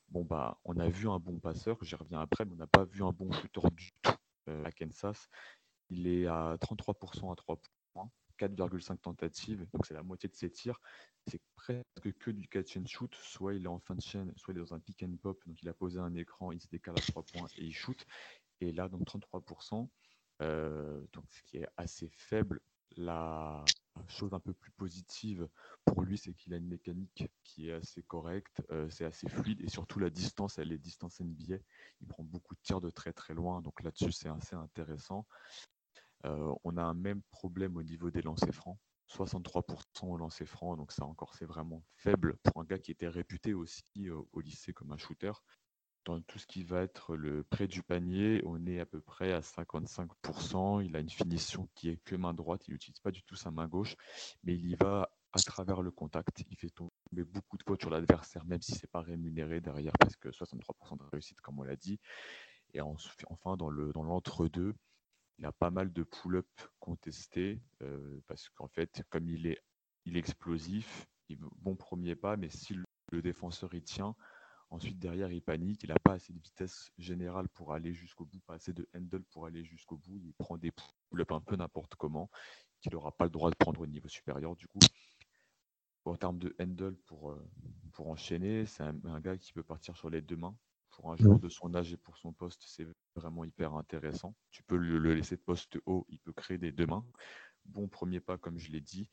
Bon, bah, on a vu un bon passeur, j'y reviens après, mais on n'a pas vu un bon shooter du tout euh, à Kansas. Il est à 33% à 3 points. 4,5 tentatives, donc c'est la moitié de ses tirs. C'est presque que du catch and shoot. Soit il est en fin de chaîne, soit il est dans un pick and pop. Donc il a posé un écran, il se décale à 3 points et il shoot. Et là, donc 33%, euh, donc ce qui est assez faible. La chose un peu plus positive pour lui, c'est qu'il a une mécanique qui est assez correcte, euh, c'est assez fluide et surtout la distance, elle est distance NBA. Il prend beaucoup de tirs de très très loin, donc là-dessus c'est assez intéressant. Euh, on a un même problème au niveau des lancers francs. 63% au lancer franc, donc ça encore c'est vraiment faible pour un gars qui était réputé aussi euh, au lycée comme un shooter. Dans tout ce qui va être le près du panier, on est à peu près à 55%. Il a une finition qui est que main droite, il n'utilise pas du tout sa main gauche, mais il y va à travers le contact. Il fait tomber beaucoup de fautes sur l'adversaire, même si ce n'est pas rémunéré derrière, parce que 63% de réussite, comme on l'a dit. Et enfin, dans l'entre-deux, il a pas mal de pull-up contestés euh, parce qu'en fait, comme il est, il est explosif, bon premier pas, mais si le, défenseur y tient, ensuite derrière il panique, il n'a pas assez de vitesse générale pour aller jusqu'au bout, pas assez de handle pour aller jusqu'au bout, il prend des pull-up un peu n'importe comment, qu'il n'aura pas le droit de prendre au niveau supérieur du coup. En termes de handle pour, euh, pour enchaîner, c'est un, un, gars qui peut partir sur les deux mains, pour un joueur de son âge et pour son poste, c'est vraiment hyper intéressant. Tu peux le, laisser de poste haut, il peut créer des deux mains. Bon premier pas, comme je l'ai dit.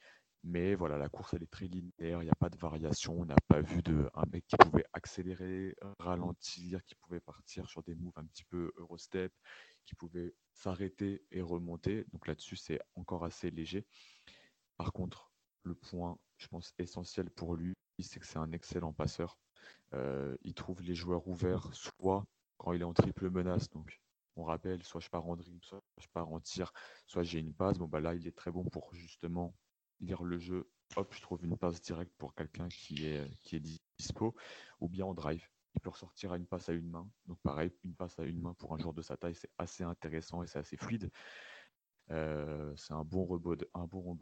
Mais voilà, la course, elle est très linéaire, il n'y a pas de variation. On n'a pas vu de, un mec qui pouvait accélérer, ralentir, qui pouvait partir sur des moves un petit peu Eurostep, qui pouvait s'arrêter et remonter. Donc là-dessus, c'est encore assez léger. Par contre, le point, je pense, essentiel pour lui, c'est que c'est un excellent passeur. Euh, il trouve les joueurs ouverts, soit quand il est en triple menace, donc on rappelle, soit je pars en dribble, soit je pars en tir, soit j'ai une passe. Bon, bah là, il est très bon pour justement lire le jeu. Hop, je trouve une passe directe pour quelqu'un qui est, qui est dispo, ou bien en drive. Il peut ressortir à une passe à une main. Donc, pareil, une passe à une main pour un joueur de sa taille, c'est assez intéressant et c'est assez fluide. Euh, c'est un bon un bon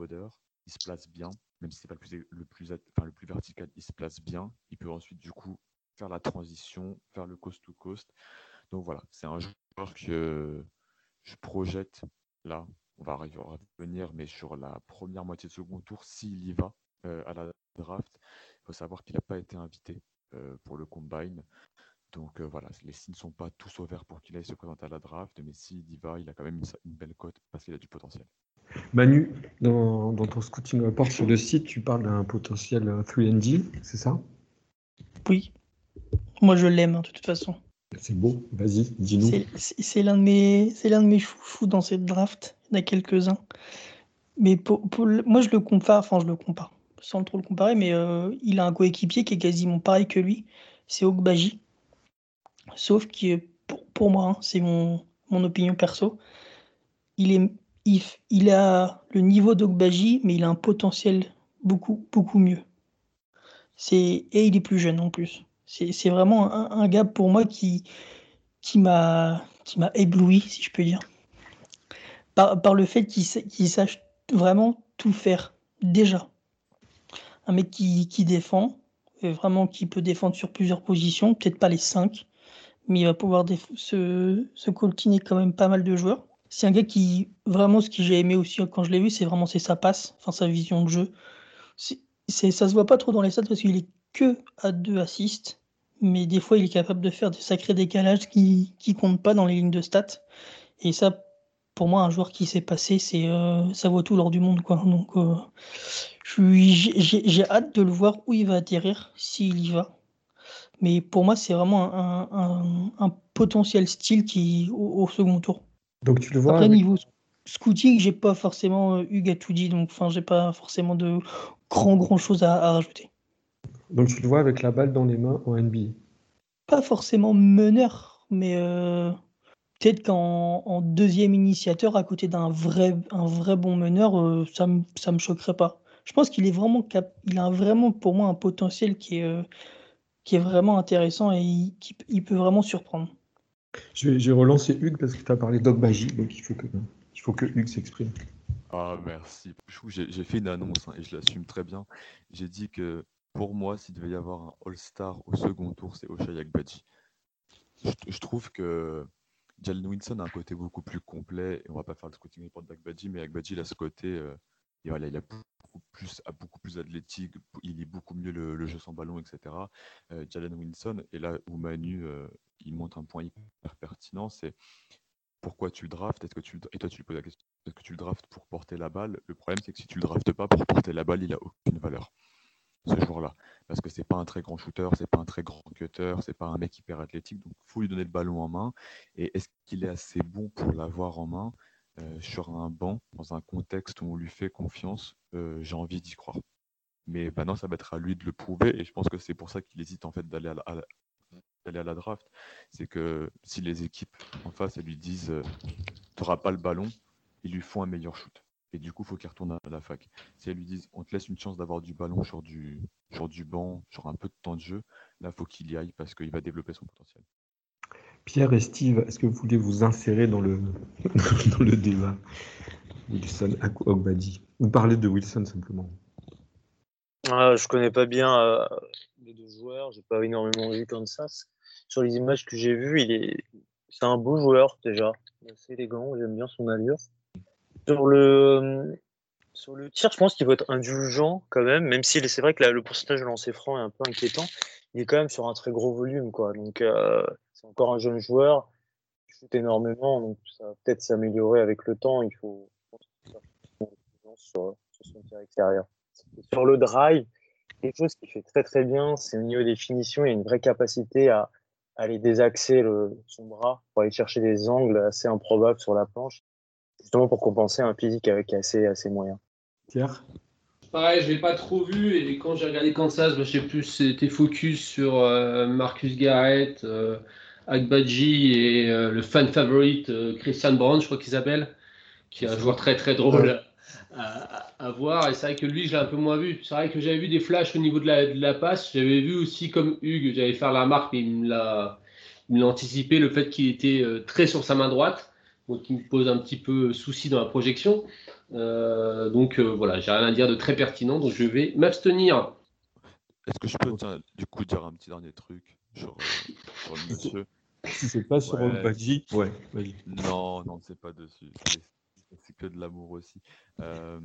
il se place bien, même si c'est pas le plus, le plus, enfin, le plus vertical, il se place bien. Il peut ensuite du coup faire la transition, faire le coast to coast. Donc voilà, c'est un joueur que je projette là. On va revenir, mais sur la première moitié de second tour, s'il y va euh, à la draft, il faut savoir qu'il n'a pas été invité euh, pour le combine. Donc euh, voilà, les signes ne sont pas tous ouverts pour qu'il aille se présenter à la draft, mais s'il y va, il a quand même une belle cote parce qu'il a du potentiel. Manu, dans, ton scouting report sur le site, tu parles d'un potentiel 3D, c'est ça? Oui. Moi, je l'aime, hein, de toute façon. C'est beau, vas-y, dis-nous. C'est l'un de mes, c'est l'un de mes dans cette draft. Il y en a quelques-uns. Mais pour, moi, je le compare, enfin, je le compare, sans trop le comparer, mais euh, il a un coéquipier qui est quasiment pareil que lui. C'est Ogbaji. Sauf que pour, pour moi, hein, c'est mon, mon opinion perso, il, est, il, il a le niveau d'Ogbaji, mais il a un potentiel beaucoup, beaucoup mieux. Et il est plus jeune en plus. C'est vraiment un, un, gars pour moi qui, qui m'a ébloui, si je peux dire. Par, par le fait qu'il sache vraiment tout faire, déjà. Un mec qui, qui défend, vraiment qui peut défendre sur plusieurs positions, peut-être pas les cinq, mais il va pouvoir se, se coltiner quand même pas mal de joueurs. C'est un gars qui, vraiment, ce que j'ai aimé aussi quand je l'ai vu, c'est vraiment sa passe, enfin sa vision de jeu. C'est, ça se voit pas trop dans les stats parce qu'il est que à deux assists, mais des fois il est capable de faire des sacrés décalages qui qui comptent pas dans les lignes de stats. Et ça, pour moi, un joueur qui s'est passé, c'est euh, ça vaut tout lors du monde, quoi. Donc, euh, j'ai hâte de le voir où il va atterrir, s'il y va. Mais pour moi, c'est vraiment un, un, un, potentiel style qui au, au, second tour. Donc tu le vois. Après, avec... niveau scouting, j'ai pas forcément eu Gattuidi, donc enfin, j'ai pas forcément de grand grand chose à, à, rajouter. Donc tu le vois avec la balle dans les mains en NBA. Pas forcément meneur, mais euh, peut-être qu'en en deuxième initiateur, à côté d'un vrai, un vrai bon meneur, euh, ça me ça me choquerait pas. Je pense qu'il est vraiment cap il a vraiment pour moi un potentiel qui est euh, qui est vraiment intéressant et il, qui, il peut vraiment surprendre. Je vais, je vais, relancer Hugues parce que tu as parlé d'Ogbaji, donc il faut que, il faut que Hugues s'exprime. Ah, merci. J'ai fait une annonce hein, et je l'assume très bien. J'ai dit que pour moi, s'il devait y avoir un All-Star au second tour, c'est Oshai Agbaji. Je, trouve que Jalen Winson a un côté beaucoup plus complet et on va pas faire le scouting report d'Agbaji, mais Agbaji il a ce côté. Euh, il a beaucoup plus, beaucoup plus athlétique, il lit beaucoup mieux le, jeu sans ballon, etc. Euh, Jalen Winson, et là où Manu, euh, il montre un point hyper pertinent, c'est pourquoi tu le draftes Est-ce que tu et toi tu lui poses la question est-ce que tu le draftes pour porter la balle? Le problème c'est que si tu le draftes pas pour porter la balle, il a aucune valeur ce jour-là, parce que c'est pas un très grand shooter, c'est pas un très grand cutter, c'est pas un mec hyper athlétique, donc faut lui donner le ballon en main. Et est-ce qu'il est assez bon pour l'avoir en main euh, sur un banc, dans un contexte où on lui fait confiance, euh, j'ai envie d'y croire. Mais maintenant, ça va être à lui de le prouver, et je pense que c'est pour ça qu'il hésite en fait d'aller à, la draft. C'est que si les équipes en face elles lui disent euh, tu n'auras pas le ballon, ils lui font un meilleur shoot. Et du coup, il faut qu'il retourne à la fac. Si elles lui disent on te laisse une chance d'avoir du ballon sur du, sur du banc, sur un peu de temps de jeu, là, il faut qu'il y aille parce qu'il va développer son potentiel. Pierre et Steve, est-ce que vous voulez vous insérer dans le, dans le débat? Wilson Ogbadi Vous parlez de Wilson simplement. Ah, je connais pas bien euh, les deux joueurs, j'ai pas énormément vu Kansas. Sur les images que j'ai vues, il est, c'est un beau joueur déjà, assez élégant, j'aime bien son allure. Sur le, sur le tir, je pense qu'il va être indulgent quand même, même si c'est vrai que le pourcentage de lancer franc est un peu inquiétant. Il est quand même sur un très gros volume, quoi. Donc euh, c'est encore un jeune joueur, il shoot énormément, donc ça va peut-être s'améliorer avec le temps. Il faut sur, sur son tir extérieur. Sur le drive, quelque chose qui fait très très bien, c'est au niveau des finitions, il y a une vraie capacité à, aller désaxer son bras pour aller chercher des angles assez improbables sur la planche, justement pour compenser un physique avec assez, assez moyen. Pierre? Pareil, je l'ai pas trop vu et quand j'ai regardé Kansas, bah, je sais plus, c'était focus sur euh, Marcus Garrett, euh, Agbaji et euh, le fan favorite euh, Christian Brown, je crois qu'il s'appelle, qui est un joueur très très drôle. Ouais à, à, voir. Et c'est vrai que lui, je l'ai un peu moins vu. C'est vrai que j'avais vu des flashs au niveau de la, de la passe. J'avais vu aussi, comme Hugues, j'avais fait la remarque, mais il me l'a anticipé, le fait qu'il était euh, très sur sa main droite. Donc, il me pose un petit peu souci dans la projection. Euh, donc, euh, voilà, j'ai rien à dire de très pertinent. Donc, je vais m'abstenir. Est-ce que je peux dire, du coup dire un petit dernier truc sur, sur le monsieur? Si c'est pas sur ouais. Badji, ouais, Non, non, c'est pas dessus c'est que de l'amour aussi. Euh,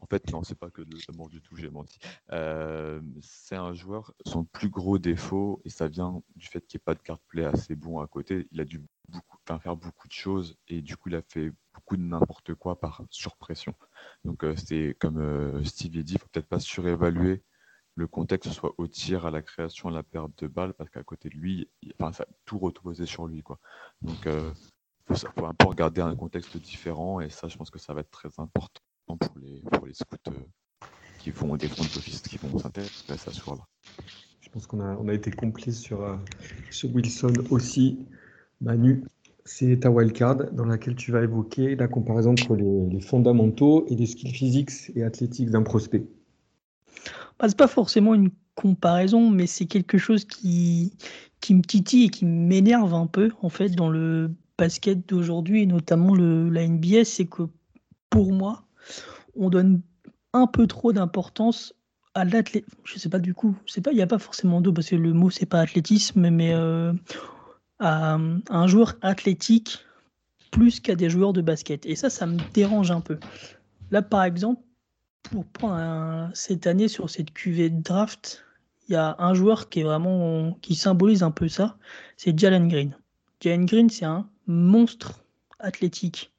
en fait, non, c'est pas que de l'amour du tout, j'ai menti. Euh, c'est un joueur, son plus gros défaut, et ça vient du fait qu'il n'y ait pas de carte play assez bon à côté, il a dû faire beaucoup de choses, et du coup, il a fait beaucoup de n'importe quoi par surpression. Donc, euh, c'est comme euh, Steve dit, il faut peut-être pas surévaluer le contexte, soit au tir, à la création, à la perte de balles, parce qu'à côté de lui, il, enfin, ça tout reposait sur lui. Quoi. Donc, euh, il faut, faut, un peu regarder un contexte différent et ça, je pense que ça va être très important pour les, scouts euh, qui vont des front office qui vont s'intéresser à ce soir-là. Je pense qu'on a, été complet sur, euh, sur Wilson aussi. Manu, c'est ta wildcard dans laquelle tu vas évoquer la comparaison entre les, fondamentaux et les skills physiques et athlétiques d'un prospect. Bah, c'est pas forcément une comparaison, mais c'est quelque chose qui, qui me titille et qui m'énerve un peu en fait dans le basket d'aujourd'hui et notamment le, la NBA, c'est que pour moi, on donne un peu trop d'importance à l'athlétisme. Je sais pas du coup, il n'y a pas forcément d'eau parce que le mot c'est pas athlétisme, mais euh, à, un joueur athlétique plus qu'à des joueurs de basket. Et ça, ça me dérange un peu. Là, par exemple, pour prendre cette année sur cette cuvée de draft, il y a un joueur qui est vraiment qui symbolise un peu ça, c'est Jalen Green. Jalen Green, c'est un monstre athlétique.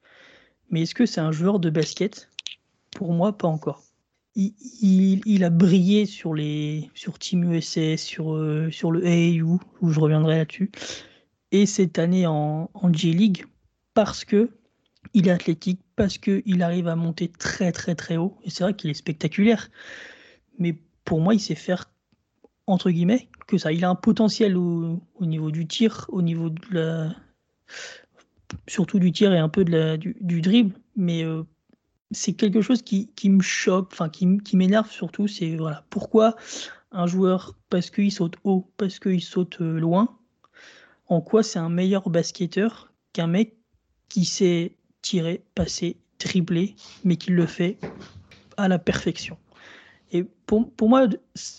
Mais est-ce que c'est un joueur de basket? Pour moi, pas encore. Il, a brillé sur les sur Team USA, sur, euh, sur le AAU, où je reviendrai là-dessus et cette année en, J-League parce que il est athlétique, parce qu'il arrive à monter très très très haut. Et c'est vrai qu'il est spectaculaire. Mais pour moi, il sait faire, entre guillemets, que ça. Il a un potentiel au, niveau du tir, au niveau de la. Surtout du tir et un peu du, dribble. Mais euh, c'est quelque chose qui, me choque, enfin qui, qui m'énerve surtout. C'est voilà, pourquoi un joueur, parce qu'il saute haut, parce qu'il saute euh, loin, en quoi c'est un meilleur basketteur qu'un mec qui sait tirer, passer, dribbler, mais qui le fait à la perfection. Et pour, pour moi,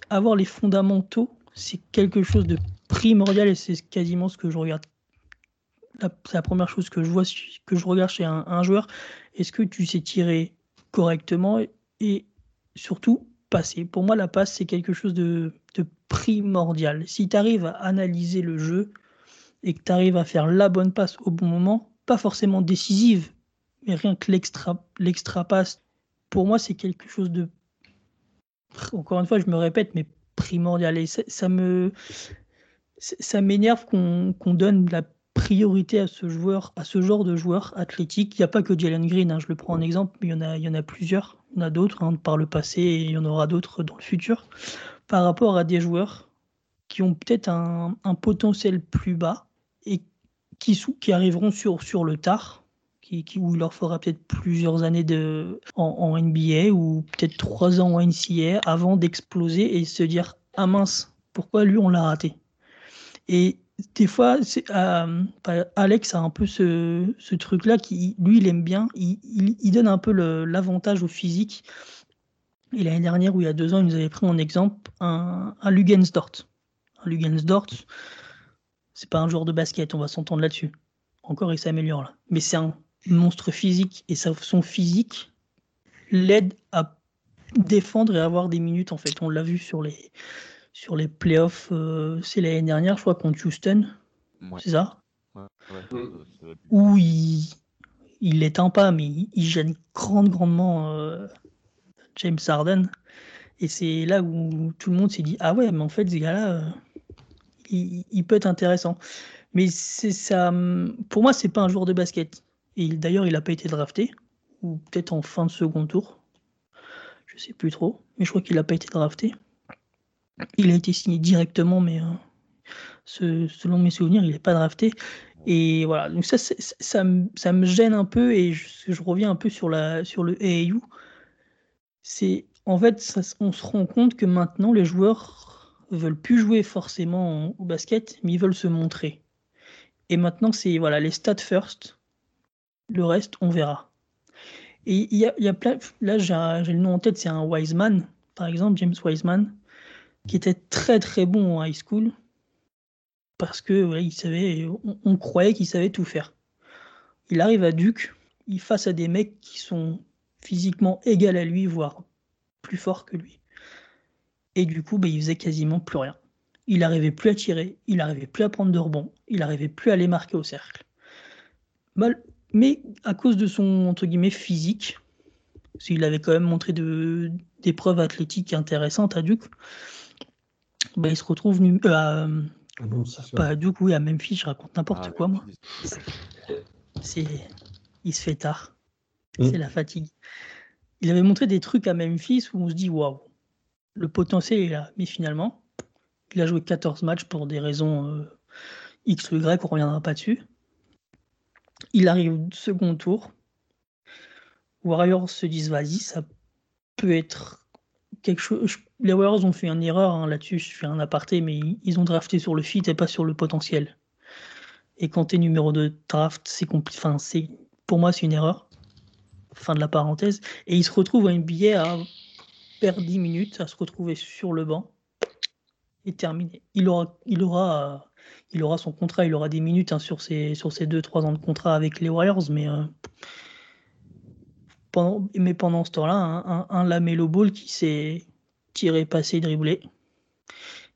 avoir les fondamentaux, c'est quelque chose de primordial et c'est quasiment ce que je regarde. C'est la première chose que je vois, que je regarde chez un, joueur. Est-ce que tu sais tirer correctement et surtout passer? Pour moi, la passe, c'est quelque chose de, de primordial. Si tu arrives à analyser le jeu, et que tu arrives à faire la bonne passe au bon moment, pas forcément décisive, mais rien que l'extra, passe, pour moi, c'est quelque chose de. Encore une fois, je me répète, mais primordial. Et ça, me. Ça m'énerve qu'on, donne la priorité à ce joueur, à ce genre de joueur athlétique. Il n'y a pas que Jalen Green, hein, je le prends en exemple, mais il y en a, il y en a plusieurs. Il y en a d'autres hein, par le passé et il y en aura d'autres dans le futur. Par rapport à des joueurs qui ont peut-être un potentiel plus bas, et qui, qui arriveront sur, sur le tard, qui, qui, où il leur faudra peut-être plusieurs années de, en, NBA ou peut-être trois ans en NCA avant d'exploser et se dire Ah mince, pourquoi lui on l'a raté? Et des fois, euh, Alex a un peu ce, ce truc-là qui, lui, il aime bien. Il, il, donne un peu l'avantage au physique. Et l'année dernière, ou il y a deux ans, il nous avait pris en exemple un, un Lugensdort. Un Lugensdort, c'est pas un joueur de basket, on va s'entendre là-dessus. Encore, il s'améliore là. Mais c'est un monstre physique et son physique l'aide à défendre et avoir des minutes en fait. On l'a vu sur les sur les playoffs, euh, c'est l'année dernière, je crois contre Houston, c'est ça? Ouais, Où il il l'éteint pas, mais il, gêne grande, grandement euh, James Harden. Et c'est là où tout le monde s'est dit ah ouais, mais en fait ce gars-là. Euh, il, peut être intéressant. Mais c'est ça. Pour moi, c'est pas un joueur de basket. Et d'ailleurs, il n'a pas été drafté, ou peut-être en fin de second tour. Je sais plus trop, mais je crois qu'il n'a pas été drafté. Il a été signé directement, mais euh, selon mes souvenirs, il n'est pas drafté. Et voilà, donc ça, ça, ça, me gêne un peu et je, reviens un peu sur, la, sur le AAU. C'est en fait, on se rend compte que maintenant les joueurs veulent plus jouer forcément au basket, mais ils veulent se montrer. Et maintenant, c'est voilà, les stats first. Le reste, on verra. Et il y a, plein. Là, j'ai le nom en tête, c'est un Wiseman, par exemple, James Wiseman, qui était très très bon en high school. Parce que on, croyait qu'il savait tout faire. Il arrive à Duke, il face à des mecs qui sont physiquement égaux à lui, voire plus forts que lui. Et du coup, bah, il faisait quasiment plus rien. Il n'arrivait plus à tirer, il n'arrivait plus à prendre de rebond, il n'arrivait plus à les marquer au cercle. Mais à cause de son entre guillemets physique, s'il avait quand même montré de, des preuves athlétiques intéressantes à Duke, bah, il se retrouve euh, à, ah pas à Duke, oui, à Memphis, je raconte n'importe ah, quoi moi. C'est, il se fait tard. Mmh. C'est la fatigue. Il avait montré des trucs à Memphis où on se dit waouh, le potentiel est là. Mais finalement, il a joué 14 matchs pour des raisons euh, X ou Y, on reviendra pas dessus. Il arrive au second tour. Warriors se disent vas-y, ça peut être quelque chose. Les Warriors ont fait une erreur hein, là-dessus, je fais un aparté, mais ils ont drafté sur le fit et pas sur le potentiel. Et quand tu es numéro de draft, c'est compliqué. Enfin, pour moi, c'est une erreur. Fin de la parenthèse. Et ils se retrouvent à billet à perdre 10 minutes, à se retrouver sur le banc et terminé. Il aura, il aura, il aura son contrat, il aura des minutes hein, sur ses, sur ses 2-3 ans de contrat avec les Warriors, mais euh, pendant, mais pendant ce temps-là, un, un, Lamelo Ball qui s'est tiré, passé, dribblé.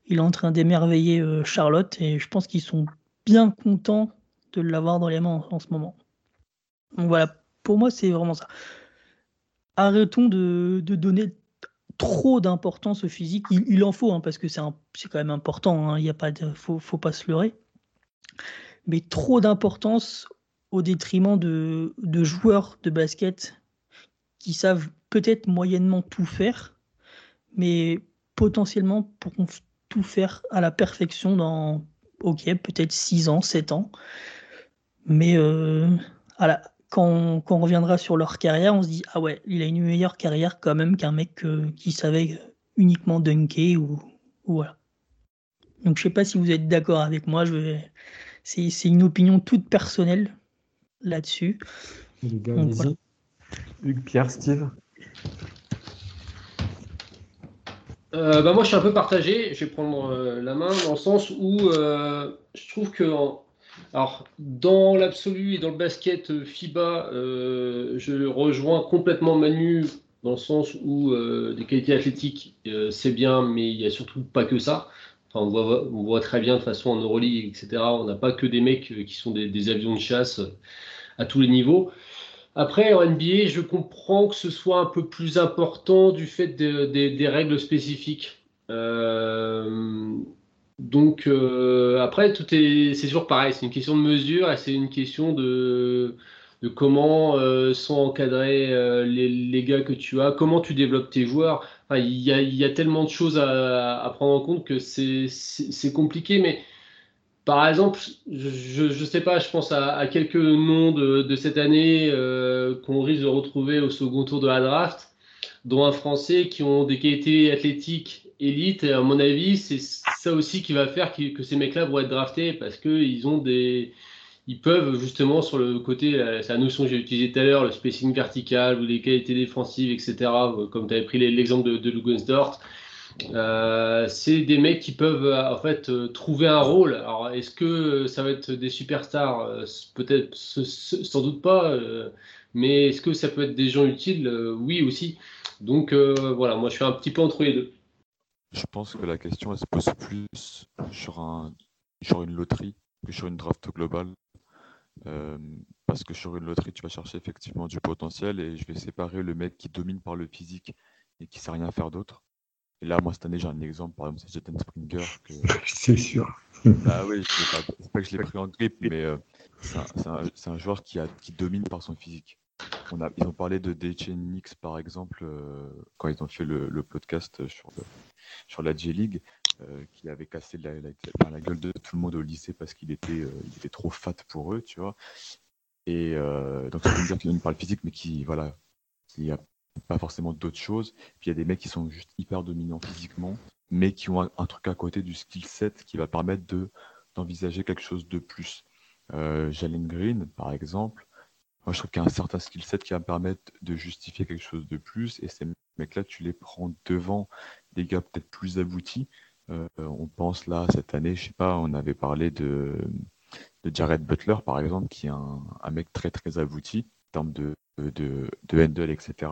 Il est en train d'émerveiller euh, Charlotte et je pense qu'ils sont bien contents de l'avoir dans les mains en, ce moment. Donc voilà, pour moi, c'est vraiment ça. Arrêtons de, de donner trop d'importance au physique. Il, en faut, hein, parce que c'est quand même important. Hein. Il a pas faut, pas se leurrer. Mais trop d'importance au détriment de, joueurs de basket qui savent peut-être moyennement tout faire, mais potentiellement pourront tout faire à la perfection dans, ok, peut-être 6 ans, 7 ans. Mais euh, quand, on, reviendra sur leur carrière, on se dit, ah ouais, il a une meilleure carrière quand même qu'un mec euh, qui savait uniquement dunker ou, voilà. Donc je sais pas si vous êtes d'accord avec moi, je c'est une opinion toute personnelle là-dessus. Hugues, Pierre, Steve euh, bah moi, je suis un peu partagé. Je vais prendre euh, la main dans le sens où euh, je trouve que, alors, dans l'absolu et dans le basket FIBA, je rejoins complètement Manu dans le sens où des qualités athlétiques, c'est bien, mais il n'y a surtout pas que ça. Enfin, on, voit, très bien de façon en Euroleague, etc. On n'a pas que des mecs qui sont des avions de chasse à tous les niveaux. Après, en NBA, je comprends que ce soit un peu plus important du fait des règles spécifiques. Euh, donc, euh, après, tout est, c'est toujours pareil. C'est une question de mesure et c'est une question de, de comment euh, sont encadrés les, les, gars que tu as, comment tu développes tes joueurs. il, y a, y a, tellement de choses à, à prendre en compte que c'est, c'est compliqué, mais par exemple, je ne sais pas, je pense à, quelques noms de, cette année euh, qu'on risque de retrouver au second tour de la draft, dont un Français qui ont des qualités athlétiques élites. Et à mon avis, c'est ça aussi qui va faire que, ces mecs-là vont être draftés parce qu'ils ont des. Ils peuvent justement sur le côté, euh, c'est la notion que j'ai utilisée tout à l'heure, le spacing vertical ou les qualités défensives, etc. Comme tu avais pris l'exemple de, de euh, c'est des mecs qui peuvent euh, en fait euh, trouver un rôle. Alors, est-ce que ça va être des superstars? Peut-être, sans doute pas. mais est-ce que ça peut être des gens utiles? Oui aussi. Donc voilà, moi je suis un petit peu entre les deux. Je pense que la question elle se pose plus sur, un, sur une loterie que sur une draft globale. parce que sur une loterie, tu vas chercher effectivement du potentiel et je vais séparer le mec qui domine par le physique et qui sait rien faire d'autre et là, moi, cette année, j'ai un exemple, par exemple, c'est Jaden Springer. Que... c'est sûr. Bah oui, c'est pas, que je l'ai pris en grippe, mais euh, c'est un, joueur qui, a, qui domine par son physique. On a, ils ont parlé de Nix, par exemple, euh, quand ils ont fait le, podcast sur, sur la J-League, euh, qui avait cassé la, gueule de tout le monde au lycée parce qu'il était, était trop fat pour eux, tu vois. Et donc, c'est dire qu'il domine par le physique, mais qui, voilà, qui a pas forcément d'autres choses. Puis il y a des mecs qui sont juste hyper dominants physiquement, mais qui ont un, truc à côté du skill set qui va permettre de d'envisager quelque chose de plus. Euh, Jalen Green, par exemple, moi je trouve qu'il y a un certain skill set qui va permettre de justifier quelque chose de plus, et ces mecs-là, tu les prends devant des gars peut-être plus aboutis. Euh, on pense là, cette année, je sais pas, on avait parlé de, Jared Butler, par exemple, qui est un, mec très très abouti en termes de, de, de handle, etc.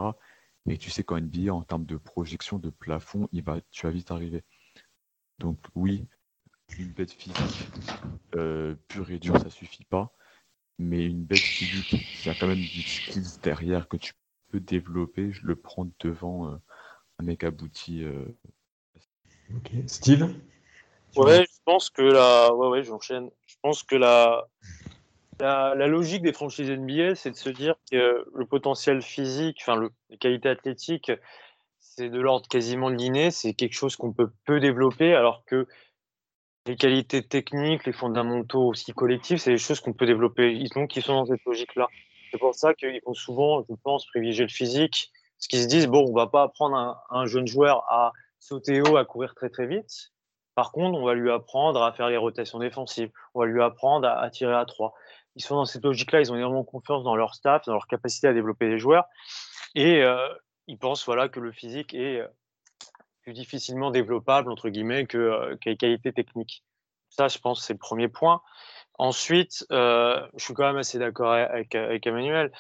Et tu sais qu'en NBA, en termes de projection de plafond, il va, tu vas vite arriver. Donc oui, une bête physique euh, pure et dure, ça suffit pas. Mais une bête physique qui a quand même du skills derrière que tu peux développer, je le prends devant euh, un mec abouti. Euh. Ok. Steve? Ouais, je pense que la. Ouais, ouais, j'enchaîne. Je pense que la la, logique des franchises NBA, c'est de se dire que le potentiel physique, enfin le, les qualités athlétiques, c'est de l'ordre quasiment de l'inné, c'est quelque chose qu'on peut peu développer, alors que les qualités techniques, les fondamentaux aussi collectifs, c'est des choses qu'on peut développer. Ils sont, qui sont dans cette logique-là. C'est pour ça qu'ils vont souvent, je pense, privilégier le physique. Parce qu'ils se disent, bon, on va pas apprendre un, un jeune joueur à sauter haut, à courir très très vite. Par contre, on va lui apprendre à faire les rotations défensives. On va lui apprendre à, tirer à trois. Ils sont dans cette logique-là. Ils ont énormément confiance dans leur staff, dans leur capacité à développer des joueurs. Et euh, ils pensent voilà, que le physique est euh, plus difficilement développable, entre guillemets, que, euh, les qualités techniques. Ça, je pense, c'est le premier point. Ensuite, euh, je suis quand même assez d'accord avec, Emmanuel.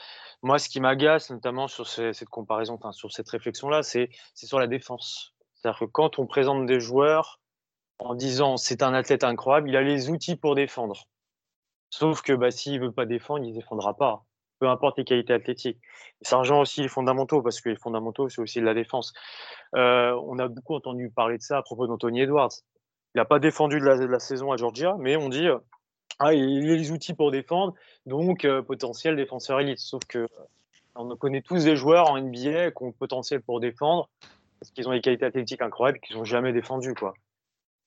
Moi, ce qui m'agace, notamment sur cette comparaison, sur cette réflexion-là, c'est sur la défense. C'est-à-dire que quand on présente des joueurs en disant c'est un athlète incroyable, il a les outils pour défendre. Sauf que bah, s'il ne veut pas défendre, il ne défendra pas peu importe les qualités athlétiques. Et aussi les fondamentaux, parce que les fondamentaux, c'est aussi de la défense. Euh, on a beaucoup entendu parler de ça à propos d'Anthony Edwards. Il n'a pas défendu de la, saison à Georgia, mais on dit ah, il a les outils pour défendre, donc euh, potentiel défenseur élite. Sauf que on connaît tous des joueurs en NBA qui ont le potentiel pour défendre, parce qu'ils ont des qualités athlétiques incroyables, qu'ils n'ont jamais défendu. Quoi.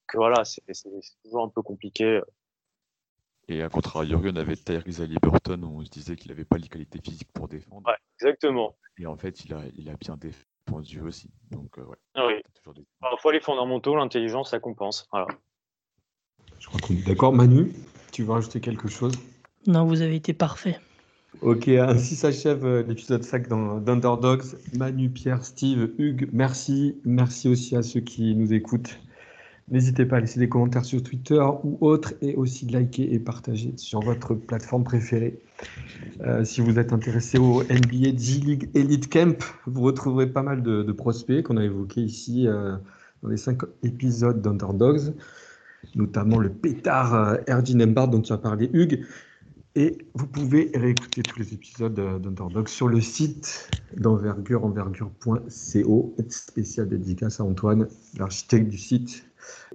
Que voilà, c'est toujours un peu compliqué. Et à contrario, on avait Tyrese Liberton où on se disait qu'il n'avait pas les qualités physiques pour défendre. Ouais, exactement. Et en fait, il a, il a bien défendu aussi. Donc, euh, ouais. Ah. Parfois, les fondamentaux, l'intelligence, ça compense. Voilà. Je crois qu'on est d'accord. Manu, tu veux rajouter quelque chose? Non, vous avez été parfait. Ok, ainsi s'achève euh, l'épisode 5 d'Underdogs. Manu, Pierre, Steve, Hugues, merci. Merci aussi à ceux qui nous écoutent. N'hésitez pas à laisser des commentaires sur Twitter ou autre et aussi de liker et partager sur votre plateforme préférée. Euh, si vous êtes intéressé au NBA G-League Elite Camp, vous retrouverez pas mal de, prospects qu'on a évoqués ici euh, dans les cinq épisodes d'Underdogs, notamment le pétard euh, Erdin Embard dont tu as parlé Hugues. Et vous pouvez réécouter tous les épisodes d'Underdogs sur le site d'envergure, envergure.co, spécial dédicace à Antoine, l'architecte du site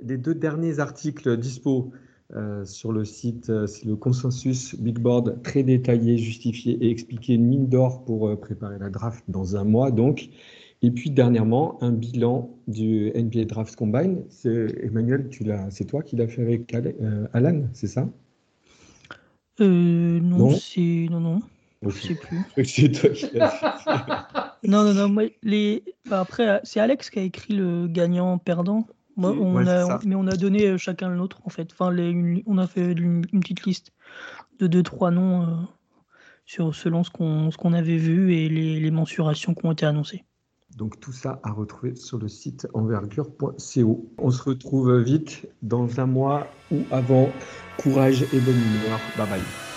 les deux derniers articles dispo euh, sur le site, euh, c'est le consensus Big Board très détaillé, justifié et expliqué, une mine d'or pour euh, préparer la draft dans un mois donc. Et puis dernièrement, un bilan du NBA Draft Combine. Emmanuel, c'est toi qui l'as fait avec Alan, c'est ça? Non, c'est non non. Je sais plus. C'est toi qui fait. non non non. les... après, c'est Alex qui a écrit le on a, mais on a donné euh, chacun le nôtre en fait. Enfin, les, on a fait une, petite liste de deux trois noms euh, sur selon ce qu'on ce qu'on avait vu et les, les, mensurations qui ont été annoncées. Donc tout ça à retrouver sur le site envergure.co. On se retrouve vite dans un mois ou avant. Courage et bonne humeur. Bye bye.